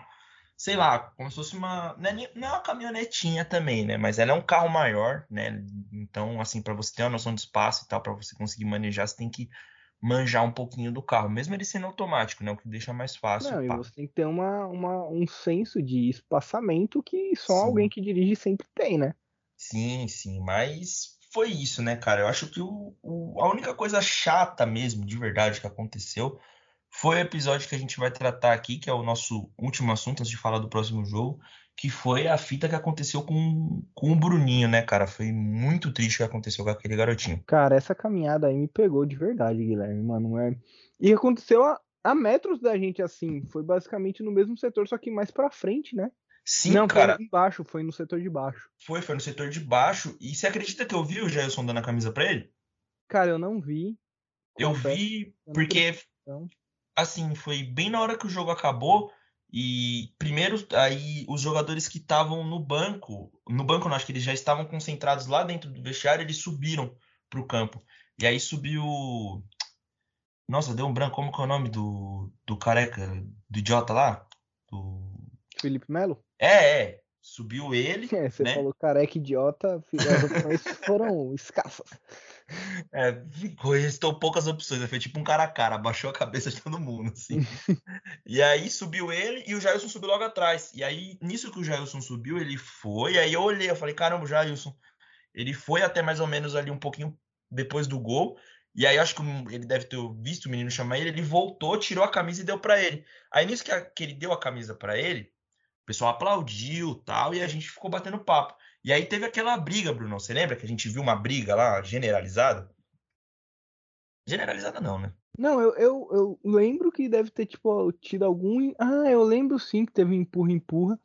sei lá, como se fosse uma. Não é, nem, não é uma caminhonetinha também, né? Mas ela é um carro maior, né? Então, assim, para você ter uma noção de espaço e tal, para você conseguir manejar, você tem que manjar um pouquinho do carro, mesmo ele sendo automático, né? O que deixa mais fácil. Não, e você tem que ter uma, uma, um senso de espaçamento que só sim. alguém que dirige sempre tem, né? Sim, sim, mas foi isso, né, cara? Eu acho que o, o, a única coisa chata mesmo, de verdade, que aconteceu foi o episódio que a gente vai tratar aqui, que é o nosso último assunto antes de falar do próximo jogo, que foi a fita que aconteceu com, com o Bruninho, né, cara? Foi muito triste o que aconteceu com aquele garotinho. Cara, essa caminhada aí me pegou de verdade, Guilherme, mano. É... E aconteceu a, a metros da gente assim, foi basicamente no mesmo setor, só que mais pra frente, né? Sim, Não, cara. Foi embaixo, foi no setor de baixo. Foi, foi no setor de baixo. E você acredita que eu vi o Jailson dando a camisa pra ele? Cara, eu não vi. Eu vi porque assim, foi bem na hora que o jogo acabou. E primeiro, aí os jogadores que estavam no banco, no banco não, acho que eles já estavam concentrados lá dentro do vestiário, eles subiram para o campo. E aí subiu. Nossa, deu um branco, como que é o nome do, do careca, do idiota lá? Do... Felipe Melo? É, é. Subiu ele. É, você né? falou careca idiota, as opções foram escassas. É, ficou, restou poucas opções. Foi tipo um cara a cara, abaixou a cabeça de todo mundo, assim. e aí subiu ele e o Jailson subiu logo atrás. E aí, nisso que o Jailson subiu, ele foi. E aí eu olhei, eu falei, caramba, o Jailson. Ele foi até mais ou menos ali um pouquinho depois do gol. E aí acho que ele deve ter visto o menino chamar ele, ele voltou, tirou a camisa e deu para ele. Aí nisso que, a, que ele deu a camisa para ele, o pessoal aplaudiu tal, e a gente ficou batendo papo. E aí teve aquela briga, Bruno. Você lembra que a gente viu uma briga lá generalizada? Generalizada não, né? Não, eu, eu, eu lembro que deve ter, tipo, tido algum. Ah, eu lembro sim que teve empurra, empurra.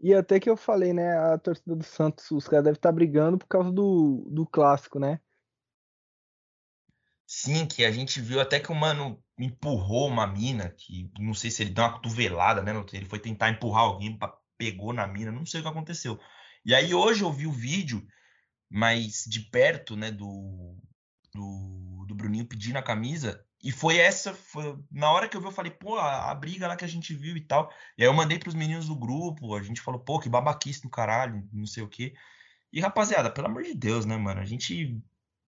E até que eu falei, né? A torcida do Santos, os caras devem estar tá brigando por causa do, do clássico, né? Sim, que a gente viu até que o mano empurrou uma mina, que não sei se ele deu uma cotovelada, né? Ele foi tentar empurrar alguém, pegou na mina, não sei o que aconteceu. E aí hoje eu vi o vídeo, mas de perto, né, do, do, do Bruninho pedindo a camisa. E foi essa, foi, na hora que eu vi, eu falei, pô, a, a, briga lá que a gente viu e tal. E aí eu mandei pros meninos do grupo, a gente falou, pô, que babaquice do caralho, não sei o quê. E rapaziada, pelo amor de Deus, né, mano? A gente,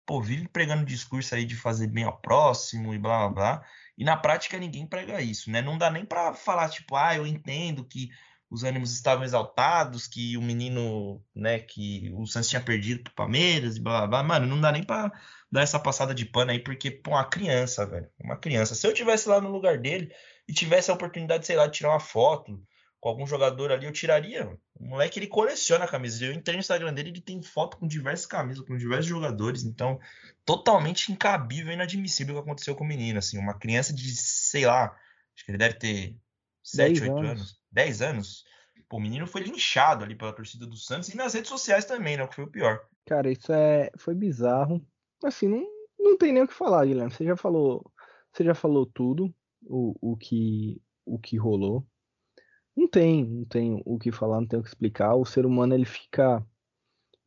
pô, vive pregando discurso aí de fazer bem ao próximo e blá blá blá. E na prática ninguém prega isso, né? Não dá nem para falar, tipo, ah, eu entendo que os ânimos estavam exaltados, que o menino, né, que o Santos tinha perdido pro Palmeiras e blá blá blá. Mano, não dá nem pra dar essa passada de pano aí, porque, pô, uma criança, velho. Uma criança. Se eu tivesse lá no lugar dele e tivesse a oportunidade, sei lá, de tirar uma foto com algum jogador ali, eu tiraria. O moleque, ele coleciona camisas. Eu entrei no Instagram dele, ele tem foto com diversas camisas, com diversos jogadores. Então, totalmente incabível e inadmissível o que aconteceu com o menino. Assim, uma criança de, sei lá, acho que ele deve ter 7, 8 anos. anos 10 anos, pô, o menino foi linchado ali pela torcida do Santos e nas redes sociais também, né? O que foi o pior. Cara, isso é foi bizarro. Assim, não, não tem nem o que falar, Guilherme. Você já falou, você já falou tudo o, o que o que rolou. Não tem, não tem o que falar, não tem o que explicar. O ser humano ele fica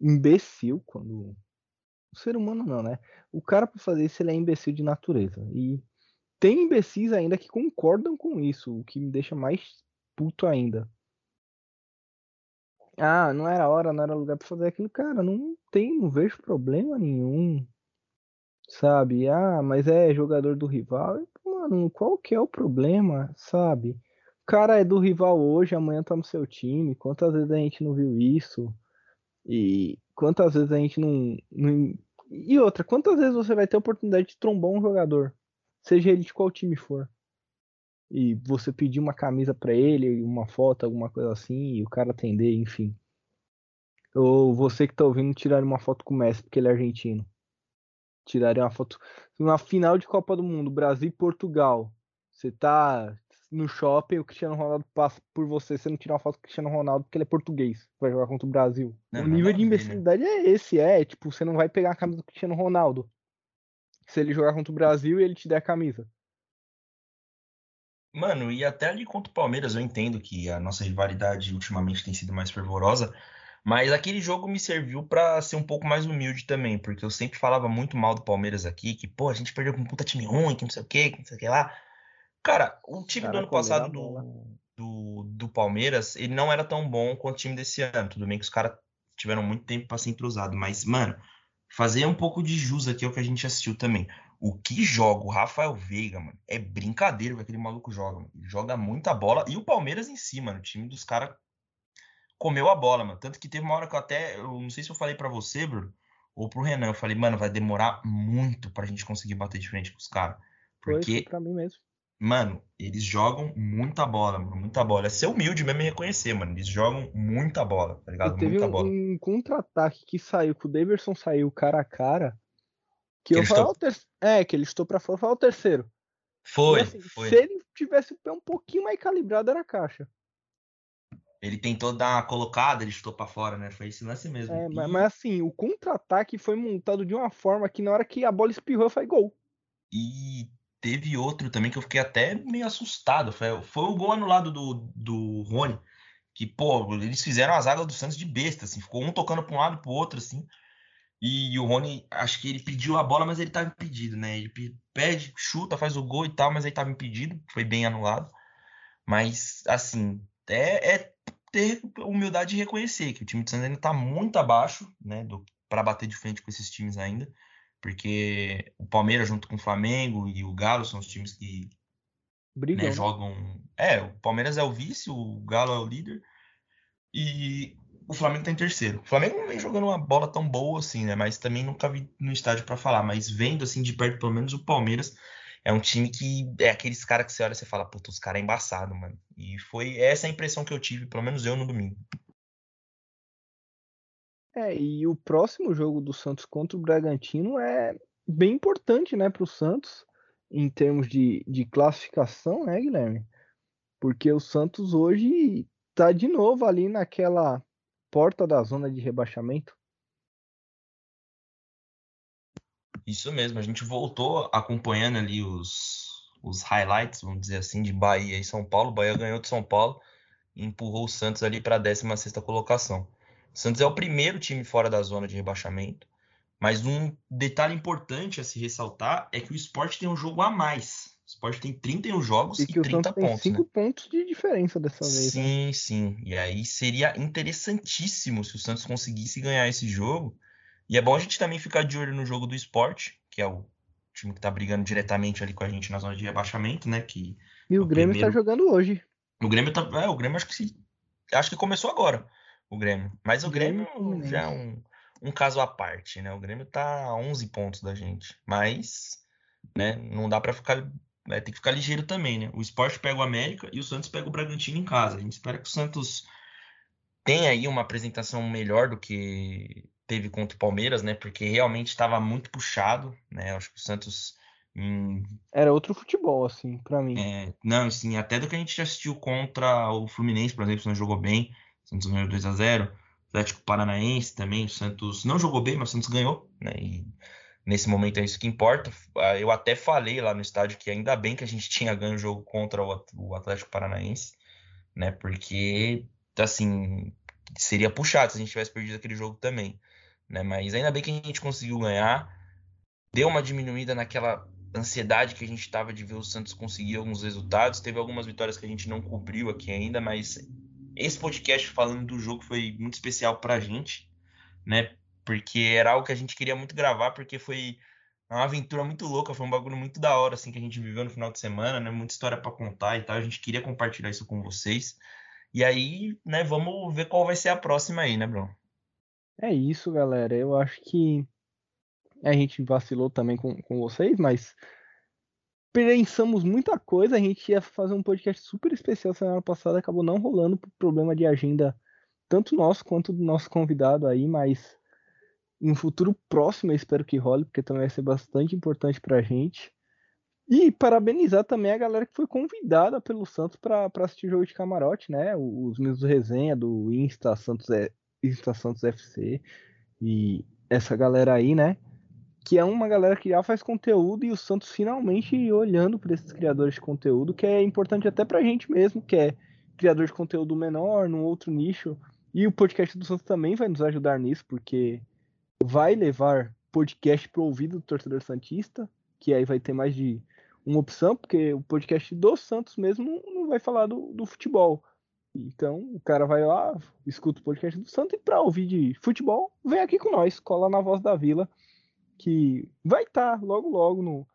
imbecil quando o ser humano não, né? O cara para fazer isso ele é imbecil de natureza e tem imbecis ainda que concordam com isso, o que me deixa mais puto ainda. Ah, não era hora, não era lugar pra fazer aquilo. Cara, não tem, não vejo problema nenhum. Sabe? Ah, mas é jogador do rival. Mano, qual que é o problema, sabe? Cara é do rival hoje, amanhã tá no seu time. Quantas vezes a gente não viu isso? E quantas vezes a gente não, não... E outra, quantas vezes você vai ter a oportunidade de trombar um jogador? Seja ele de qual time for e você pedir uma camisa para ele, uma foto, alguma coisa assim, e o cara atender, enfim. Ou você que tá ouvindo tirar uma foto com o Messi porque ele é argentino. Tirarem uma foto na final de Copa do Mundo, Brasil e Portugal. Você tá no shopping, o Cristiano Ronaldo passa por você, você não tirar uma foto com o Cristiano Ronaldo porque ele é português, vai jogar contra o Brasil. Não, o nível de né? imbecilidade é esse, é, tipo, você não vai pegar a camisa do Cristiano Ronaldo. Se ele jogar contra o Brasil e ele te der a camisa. Mano, e até ali contra o Palmeiras, eu entendo que a nossa rivalidade ultimamente tem sido mais fervorosa, mas aquele jogo me serviu para ser um pouco mais humilde também, porque eu sempre falava muito mal do Palmeiras aqui, que, pô, a gente perdeu com um puta time ruim, que não sei o quê, que não sei o que lá. Cara, o time Cara, do ano passado do, do, do, Palmeiras, ele não era tão bom quanto o time desse ano. Tudo bem que os caras tiveram muito tempo para ser entrosado, mas, mano, fazer um pouco de jus aqui é o que a gente assistiu também. O que joga o Rafael Veiga, mano, é brincadeira o que aquele maluco joga, mano. Joga muita bola. E o Palmeiras em si, mano, o time dos caras comeu a bola, mano. Tanto que teve uma hora que eu até, eu não sei se eu falei para você, Bruno, ou pro Renan, eu falei, mano, vai demorar muito pra gente conseguir bater de frente com os caras. Porque, foi, foi pra mim mesmo. Mano, eles jogam muita bola, mano, muita bola. É ser humilde mesmo e reconhecer, mano. Eles jogam muita bola, tá ligado? E teve muita um, bola. um contra-ataque que saiu, que o Daverson saiu cara a cara. Que, que eu falei, ter... é, que ele estou pra fora, foi o terceiro. Foi, assim, foi. Se ele tivesse o pé um pouquinho mais calibrado, era caixa. Ele tentou dar uma colocada, ele estou para fora, né? Foi esse lance mesmo. É, mas, mas, assim, o contra-ataque foi montado de uma forma que na hora que a bola espirrou, foi gol. E teve outro também que eu fiquei até meio assustado. Foi, foi o gol anulado do, do Rony. Que, pô, eles fizeram a zaga do Santos de besta, assim. Ficou um tocando para um lado e pro outro, assim. E o Rony, acho que ele pediu a bola, mas ele tava impedido, né? Ele pede, chuta, faz o gol e tal, mas aí tava impedido. Foi bem anulado. Mas, assim, é, é ter humildade de reconhecer que o time de Santos ainda tá muito abaixo, né? para bater de frente com esses times ainda porque o Palmeiras junto com o Flamengo e o Galo são os times que Brigam, né, né? jogam. É, o Palmeiras é o vice, o Galo é o líder e o Flamengo tá em terceiro. O Flamengo não vem jogando uma bola tão boa assim, né? Mas também nunca vi no estádio para falar. Mas vendo assim de perto, pelo menos o Palmeiras é um time que é aqueles caras que você olha e você fala, puta, os caras é embaçado, mano. E foi essa a impressão que eu tive, pelo menos eu no domingo. É, e o próximo jogo do Santos contra o Bragantino é bem importante, né, para o Santos, em termos de, de classificação, né, Guilherme? Porque o Santos hoje está de novo ali naquela porta da zona de rebaixamento. Isso mesmo, a gente voltou acompanhando ali os, os highlights, vamos dizer assim, de Bahia e São Paulo. Bahia ganhou de São Paulo e empurrou o Santos ali para a 16 colocação. O Santos é o primeiro time fora da zona de rebaixamento. Mas um detalhe importante a se ressaltar é que o esporte tem um jogo a mais. O esporte tem 31 jogos e, que e 30 o pontos. Tem 5 né? pontos de diferença dessa vez. Né? Sim, né? sim. E aí seria interessantíssimo se o Santos conseguisse ganhar esse jogo. E é bom a gente também ficar de olho no jogo do esporte, que é o time que tá brigando diretamente ali com a gente na zona de rebaixamento, né? Que e o, o Grêmio primeiro... tá jogando hoje. O Grêmio tá. É, o Grêmio acho que acho que começou agora o Grêmio. Mas o Grêmio, Grêmio já é um, um caso à parte, né? O Grêmio tá a 11 pontos da gente. Mas, né, não dá para ficar. Né, tem que ficar ligeiro também, né? O Sport pega o América e o Santos pega o Bragantino em casa. A gente espera que o Santos tenha aí uma apresentação melhor do que teve contra o Palmeiras, né? Porque realmente estava muito puxado, né? Eu acho que o Santos. Em... Era outro futebol, assim, para mim. É, não, assim, até do que a gente assistiu contra o Fluminense, por exemplo, o Santos jogou bem. Santos ganhou 2 a 0 Atlético Paranaense também, o Santos não jogou bem, mas o Santos ganhou, né? E nesse momento é isso que importa. Ah, eu até falei lá no estádio que ainda bem que a gente tinha ganho o jogo contra o Atlético Paranaense, né? Porque, assim, seria puxado se a gente tivesse perdido aquele jogo também, né? Mas ainda bem que a gente conseguiu ganhar. Deu uma diminuída naquela ansiedade que a gente estava de ver o Santos conseguir alguns resultados. Teve algumas vitórias que a gente não cobriu aqui ainda, mas esse podcast falando do jogo foi muito especial pra gente, né? Porque era algo que a gente queria muito gravar, porque foi uma aventura muito louca, foi um bagulho muito da hora, assim, que a gente viveu no final de semana, né? Muita história para contar e tal. A gente queria compartilhar isso com vocês. E aí, né, vamos ver qual vai ser a próxima aí, né, Bruno? É isso, galera. Eu acho que a gente vacilou também com, com vocês, mas pensamos muita coisa. A gente ia fazer um podcast super especial semana passada, acabou não rolando por problema de agenda, tanto nosso quanto do nosso convidado aí, mas em um futuro próximo eu espero que role, porque também vai ser bastante importante pra gente. E parabenizar também a galera que foi convidada pelo Santos para assistir o jogo de camarote, né? Os meus do resenha do Insta Santos, Insta Santos FC e essa galera aí, né? Que é uma galera que já faz conteúdo e o Santos finalmente olhando para esses criadores de conteúdo, que é importante até pra gente mesmo, que é criador de conteúdo menor, num outro nicho. E o podcast do Santos também vai nos ajudar nisso, porque vai levar podcast pro ouvido do torcedor Santista, que aí vai ter mais de uma opção, porque o podcast do Santos mesmo não vai falar do, do futebol. Então o cara vai lá, escuta o podcast do Santos e para ouvir de futebol, vem aqui com nós, cola na voz da Vila, que vai estar tá logo logo no,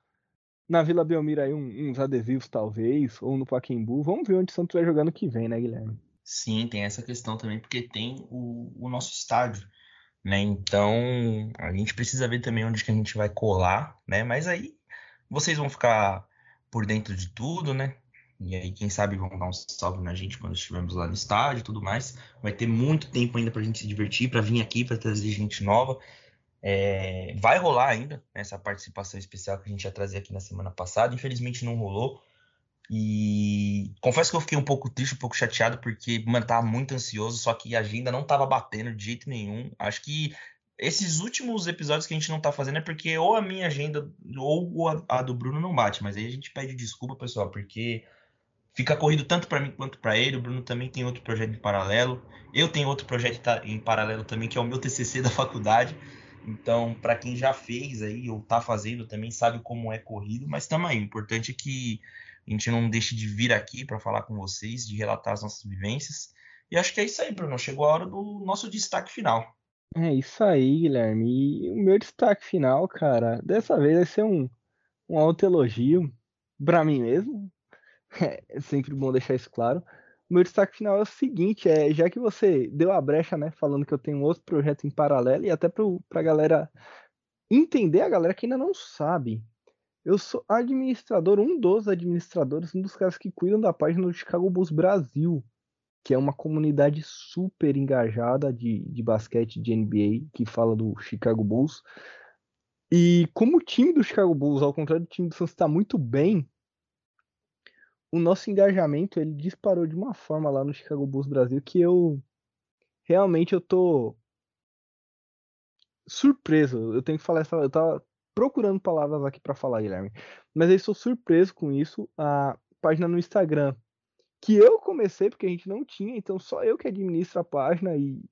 na Vila Belmiro aí uns adesivos talvez, ou no Paquembu. Vamos ver onde o Santos vai jogando que vem, né, Guilherme? Sim, tem essa questão também, porque tem o, o nosso estádio, né? Então a gente precisa ver também onde que a gente vai colar, né? Mas aí vocês vão ficar por dentro de tudo, né? E aí, quem sabe, vão dar um salve na gente quando estivermos lá no estádio e tudo mais. Vai ter muito tempo ainda para a gente se divertir, para vir aqui, para trazer gente nova. É, vai rolar ainda essa participação especial que a gente ia trazer aqui na semana passada. Infelizmente não rolou. E confesso que eu fiquei um pouco triste, um pouco chateado, porque, mano, tava muito ansioso, só que a agenda não tava batendo de jeito nenhum. Acho que esses últimos episódios que a gente não tá fazendo é porque ou a minha agenda ou a, a do Bruno não bate, mas aí a gente pede desculpa, pessoal, porque fica corrido tanto para mim quanto para ele. O Bruno também tem outro projeto em paralelo. Eu tenho outro projeto em paralelo também, que é o meu TCC da faculdade. Então, para quem já fez aí ou tá fazendo também sabe como é corrido, mas também o importante é que a gente não deixe de vir aqui para falar com vocês, de relatar as nossas vivências. E acho que é isso aí, Bruno. Chegou a hora do nosso destaque final. É isso aí, Guilherme. E o meu destaque final, cara, dessa vez vai ser um, um autoelogio para mim mesmo. É sempre bom deixar isso claro. Meu destaque final é o seguinte, é, já que você deu a brecha, né, falando que eu tenho outro projeto em paralelo, e até para a galera entender, a galera que ainda não sabe, eu sou administrador, um dos administradores, um dos caras que cuidam da página do Chicago Bulls Brasil que é uma comunidade super engajada de, de basquete de NBA, que fala do Chicago Bulls. E como o time do Chicago Bulls, ao contrário do time do Suns, está muito bem, o nosso engajamento ele disparou de uma forma lá no Chicago Bulls Brasil que eu realmente eu tô surpreso. Eu tenho que falar essa, eu tava procurando palavras aqui para falar, Guilherme, mas eu estou surpreso com isso. A página no Instagram que eu comecei, porque a gente não tinha, então só eu que administro a página e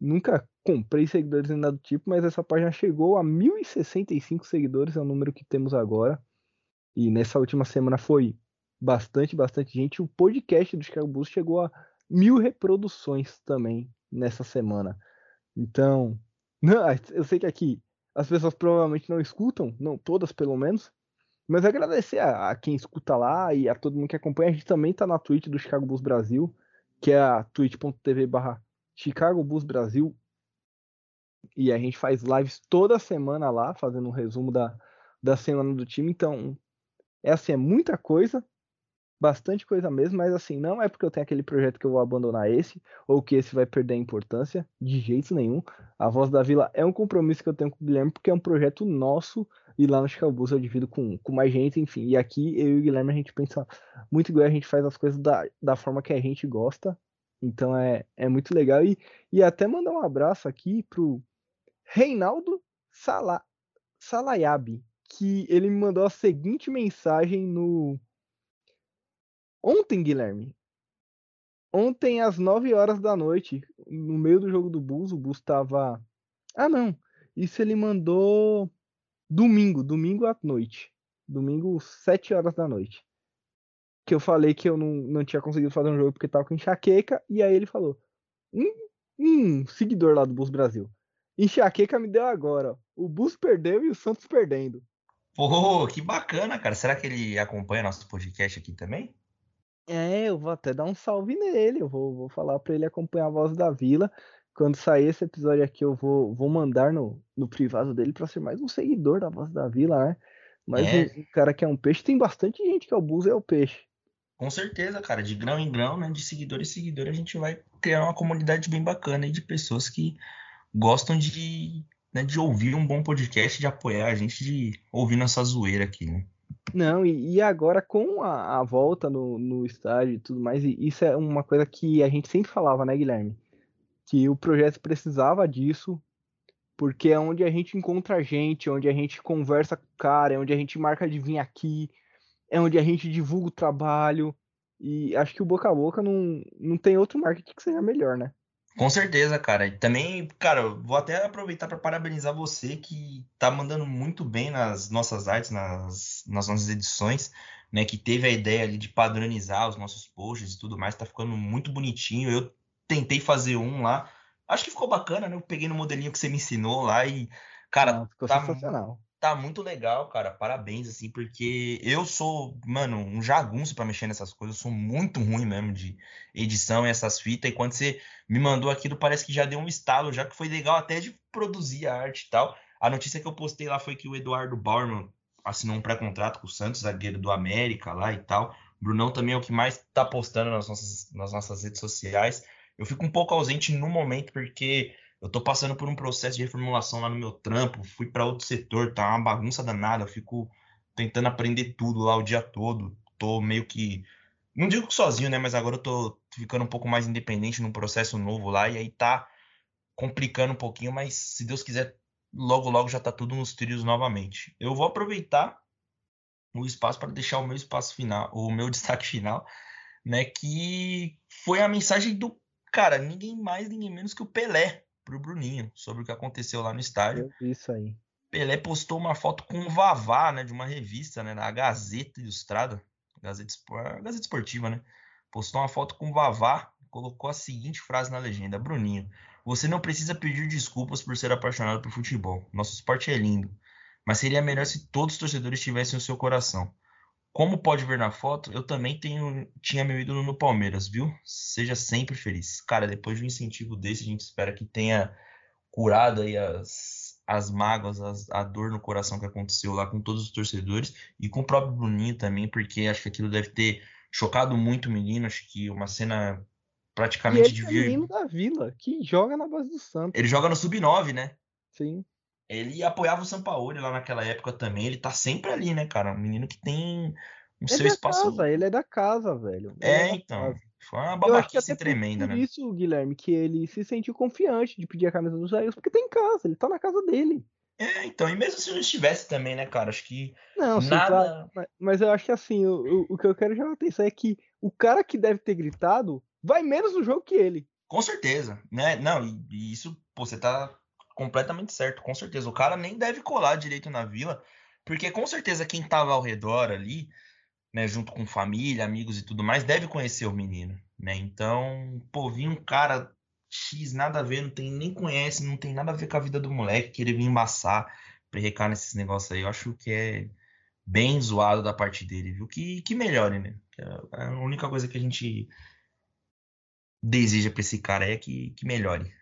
nunca comprei seguidores nem nada do tipo, mas essa página chegou a 1065 seguidores, é o número que temos agora. E nessa última semana foi bastante, bastante gente. O podcast do Chicago Bulls chegou a mil reproduções também nessa semana. Então, não, eu sei que aqui as pessoas provavelmente não escutam, não todas pelo menos, mas agradecer a, a, quem escuta lá e a todo mundo que acompanha. A gente também tá na Twitch do Chicago Bulls Brasil, que é a twitch.tv barra Chicago Bulls Brasil. E a gente faz lives toda semana lá, fazendo um resumo da, da semana do time. Então, é assim, é muita coisa bastante coisa mesmo, mas assim, não é porque eu tenho aquele projeto que eu vou abandonar esse, ou que esse vai perder importância, de jeito nenhum. A Voz da Vila é um compromisso que eu tenho com o Guilherme, porque é um projeto nosso, e lá no Chicago eu divido com, com mais gente, enfim. E aqui, eu e o Guilherme, a gente pensa muito igual, a gente faz as coisas da, da forma que a gente gosta, então é, é muito legal. E, e até mandar um abraço aqui pro Reinaldo Sala, Salayabi, que ele me mandou a seguinte mensagem no Ontem, Guilherme. Ontem, às 9 horas da noite, no meio do jogo do Bulls, o Bulls tava. Ah, não. Isso ele mandou domingo, domingo à noite. Domingo, 7 horas da noite. Que eu falei que eu não, não tinha conseguido fazer um jogo porque tava com enxaqueca. E aí ele falou: um, um seguidor lá do Bulls Brasil. Enxaqueca me deu agora. O Bulls perdeu e o Santos perdendo. Pô, que bacana, cara. Será que ele acompanha nosso podcast aqui também? É, eu vou até dar um salve nele. Eu vou, vou falar para ele acompanhar a voz da vila. Quando sair esse episódio aqui, eu vou, vou mandar no, no privado dele para ser mais um seguidor da voz da vila, né? Mas é. o, cara que é um peixe, tem bastante gente que é o Bus é o peixe. Com certeza, cara, de grão em grão, né, de seguidor em seguidor, a gente vai criar uma comunidade bem bacana aí de pessoas que gostam de, né, de ouvir um bom podcast, de apoiar a gente, de ouvir nossa zoeira aqui, né? Não, e, e agora com a, a volta no, no estádio e tudo mais, e isso é uma coisa que a gente sempre falava, né, Guilherme? Que o projeto precisava disso, porque é onde a gente encontra a gente, onde a gente conversa com o cara, é onde a gente marca de vir aqui, é onde a gente divulga o trabalho. E acho que o boca a boca não, não tem outro marketing que seja melhor, né? Com certeza, cara. E também, cara, vou até aproveitar para parabenizar você que tá mandando muito bem nas nossas artes, nas, nas nossas edições, né? Que teve a ideia ali de padronizar os nossos posts e tudo mais, tá ficando muito bonitinho. Eu tentei fazer um lá. Acho que ficou bacana, né? Eu peguei no modelinho que você me ensinou lá e, cara, Não, ficou tá, sensacional. Tá muito legal, cara. Parabéns, assim, porque eu sou, mano, um jagunço pra mexer nessas coisas. Eu sou muito ruim mesmo de edição e essas fitas. E quando você me mandou aquilo, parece que já deu um estalo, já que foi legal até de produzir a arte e tal. A notícia que eu postei lá foi que o Eduardo Bauerman assinou um pré-contrato com o Santos, zagueiro do América lá e tal. O Brunão também é o que mais tá postando nas nossas, nas nossas redes sociais. Eu fico um pouco ausente no momento, porque eu tô passando por um processo de reformulação lá no meu trampo, fui para outro setor, tá uma bagunça danada, eu fico tentando aprender tudo lá o dia todo. Tô meio que não digo que sozinho, né, mas agora eu tô ficando um pouco mais independente num processo novo lá e aí tá complicando um pouquinho, mas se Deus quiser, logo logo já tá tudo nos trilhos novamente. Eu vou aproveitar o espaço para deixar o meu espaço final, o meu destaque final, né, que foi a mensagem do cara, ninguém mais, ninguém menos que o Pelé pro Bruninho sobre o que aconteceu lá no estádio. Isso aí. Pelé postou uma foto com o Vavá, né, de uma revista, né, na Gazeta Ilustrada, Gazeta, Gazeta Esportiva, né? Postou uma foto com o Vavá, colocou a seguinte frase na legenda: Bruninho, você não precisa pedir desculpas por ser apaixonado por futebol. Nosso esporte é lindo, mas seria melhor se todos os torcedores tivessem o seu coração. Como pode ver na foto, eu também tenho, tinha meu ídolo no Palmeiras, viu? Seja sempre feliz. Cara, depois de um incentivo desse, a gente espera que tenha curado aí as, as mágoas, as, a dor no coração que aconteceu lá com todos os torcedores e com o próprio Bruninho também, porque acho que aquilo deve ter chocado muito o menino. Acho que uma cena praticamente de é menino da Vila, que joga na base do Santos. Ele joga no Sub-9, né? Sim. Ele apoiava o Sampaoli lá naquela época também. Ele tá sempre ali, né, cara? Um menino que tem Ele seu é espaço. casa, ele é da casa, velho. É, da então. casa. Foi uma babaquice tremenda, por né? isso, Guilherme, que ele se sentiu confiante de pedir a camisa do Jair, porque tá em casa, ele tá na casa dele. É, então, e mesmo se não estivesse também, né, cara? Acho que Não, sim, nada. claro. Mas, eu acho que assim, o, o, o que eu quero chamar a atenção é que o cara que deve ter gritado vai menos no jogo que ele. Com certeza, né? Não, e, e isso, pô, você tá completamente certo, com certeza. O cara nem deve colar direito na vila, porque com certeza quem tava ao redor ali, né, junto com família, amigos e tudo mais, deve conhecer o menino, né? Então, pô, vir um cara X, nada a ver, não tem nem conhece, não tem nada a ver com a vida do moleque, querer vir embaçar, prerecar nesses negócios aí, eu acho que é bem zoado da parte dele, viu? Que, que melhore, né? Que a única coisa que a gente deseja pra esse cara é que, que melhore.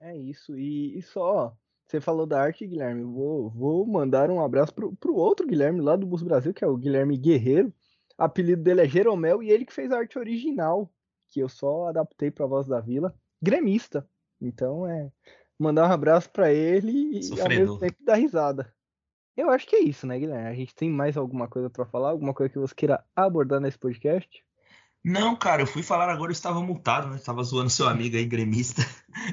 É isso. E, e só, você falou da arte, Guilherme. Vou, vou mandar um abraço pro, pro outro Guilherme lá do Bus Brasil, que é o Guilherme Guerreiro. O apelido dele é Jeromel e ele que fez a arte original, que eu só adaptei pra voz da vila. Gremista. Então é mandar um abraço pra ele e ao Sofredor. mesmo tempo dar risada. Eu acho que é isso, né, Guilherme? A gente tem mais alguma coisa pra falar? Alguma coisa que você queira abordar nesse podcast? Não, cara, eu fui falar agora, eu estava multado, né? Tava zoando seu amigo aí, gremista.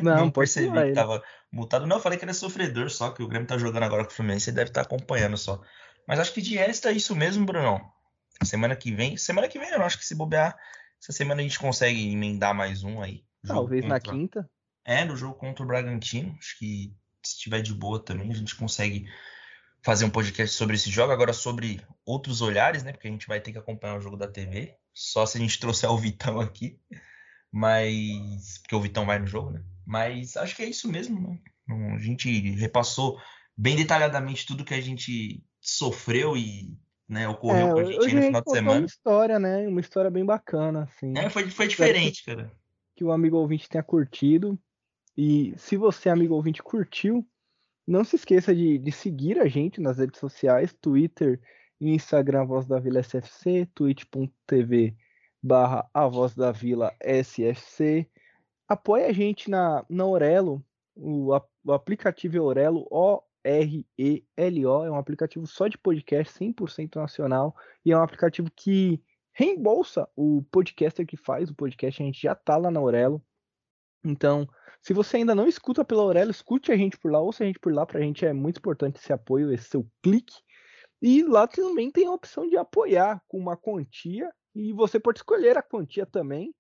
Não, Não pode percebi que ele. tava multado. Não, eu falei que ele é sofredor só, que o Grêmio tá jogando agora com o Fluminense, você deve estar acompanhando só. Mas acho que de resto é isso mesmo, Brunão. Semana que vem, semana que vem eu acho que se bobear, essa semana a gente consegue emendar mais um aí. Talvez na contra- quinta. É, no jogo contra o Bragantino. Acho que se estiver de boa também, a gente consegue fazer um podcast sobre esse jogo. Agora sobre outros olhares, né? Porque a gente vai ter que acompanhar o jogo da TV. Só se a gente trouxer o Vitão aqui. Mas. Porque o Vitão vai no jogo, né? Mas acho que é isso mesmo, né? A gente repassou bem detalhadamente tudo que a gente sofreu e né, ocorreu É, com a gente hoje no final de contou uma semana. história, né? Uma história bem bacana, assim. É, foi, foi Espero que- diferente, cara. que o amigo ouvinte tenha curtido. E se você, amigo ouvinte, curtiu, não se esqueça de, de seguir a gente nas redes sociais, Twitter e Instagram, Voz da Vila SFC, twitch.tv barra A Voz da Vila SFC. Apoie a gente na, na Orelo, o, o aplicativo é Orelo, O-R-E-L-O, é um aplicativo só de podcast, 100% nacional, e é um aplicativo que reembolsa o podcaster que faz o podcast, a gente já tá lá na Orelo. Então, se você ainda não escuta pela Aurelo, escute a gente por lá, ouça a gente por lá, pra gente é muito importante esse apoio, esse seu clique. E lá também tem a opção de apoiar com uma quantia, e você pode escolher a quantia também.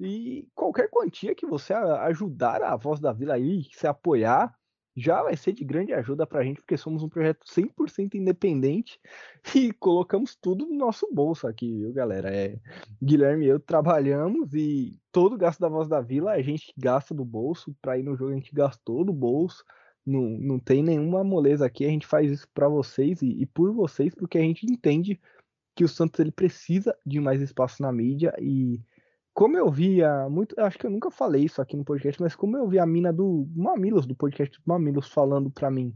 E qualquer quantia que você ajudar a voz da vila aí, se apoiar, já vai ser de grande ajuda para a gente, porque somos um projeto 100% independente e colocamos tudo no nosso bolso aqui, viu, galera? É, Guilherme e eu trabalhamos e todo o gasto da Voz da Vila a gente gasta do bolso, para ir no jogo a gente gastou do bolso, não, não tem nenhuma moleza aqui, a gente faz isso para vocês e, e por vocês, porque a gente entende que o Santos ele precisa de mais espaço na mídia e como eu via muito, acho que eu nunca falei isso aqui no podcast, mas como eu vi a mina do Mamilos, do podcast do Mamilos, falando para mim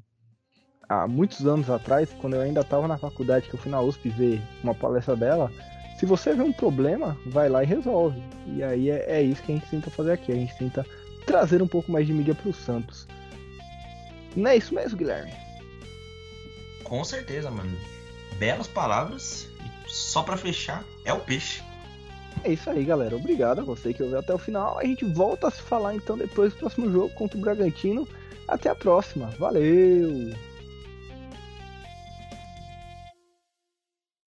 há muitos anos atrás, quando eu ainda estava na faculdade, que eu fui na USP ver uma palestra dela, se você vê um problema, vai lá e resolve. E aí é, é isso que a gente tenta fazer aqui, a gente tenta trazer um pouco mais de mídia para o Santos. Não é isso mesmo, Guilherme? Com certeza, mano. Belas palavras. E só para fechar, é o peixe. É isso aí, galera. Obrigado a você que ouviu até o final. A gente volta a se falar então depois do próximo jogo contra o Bragantino. Até a próxima. Valeu!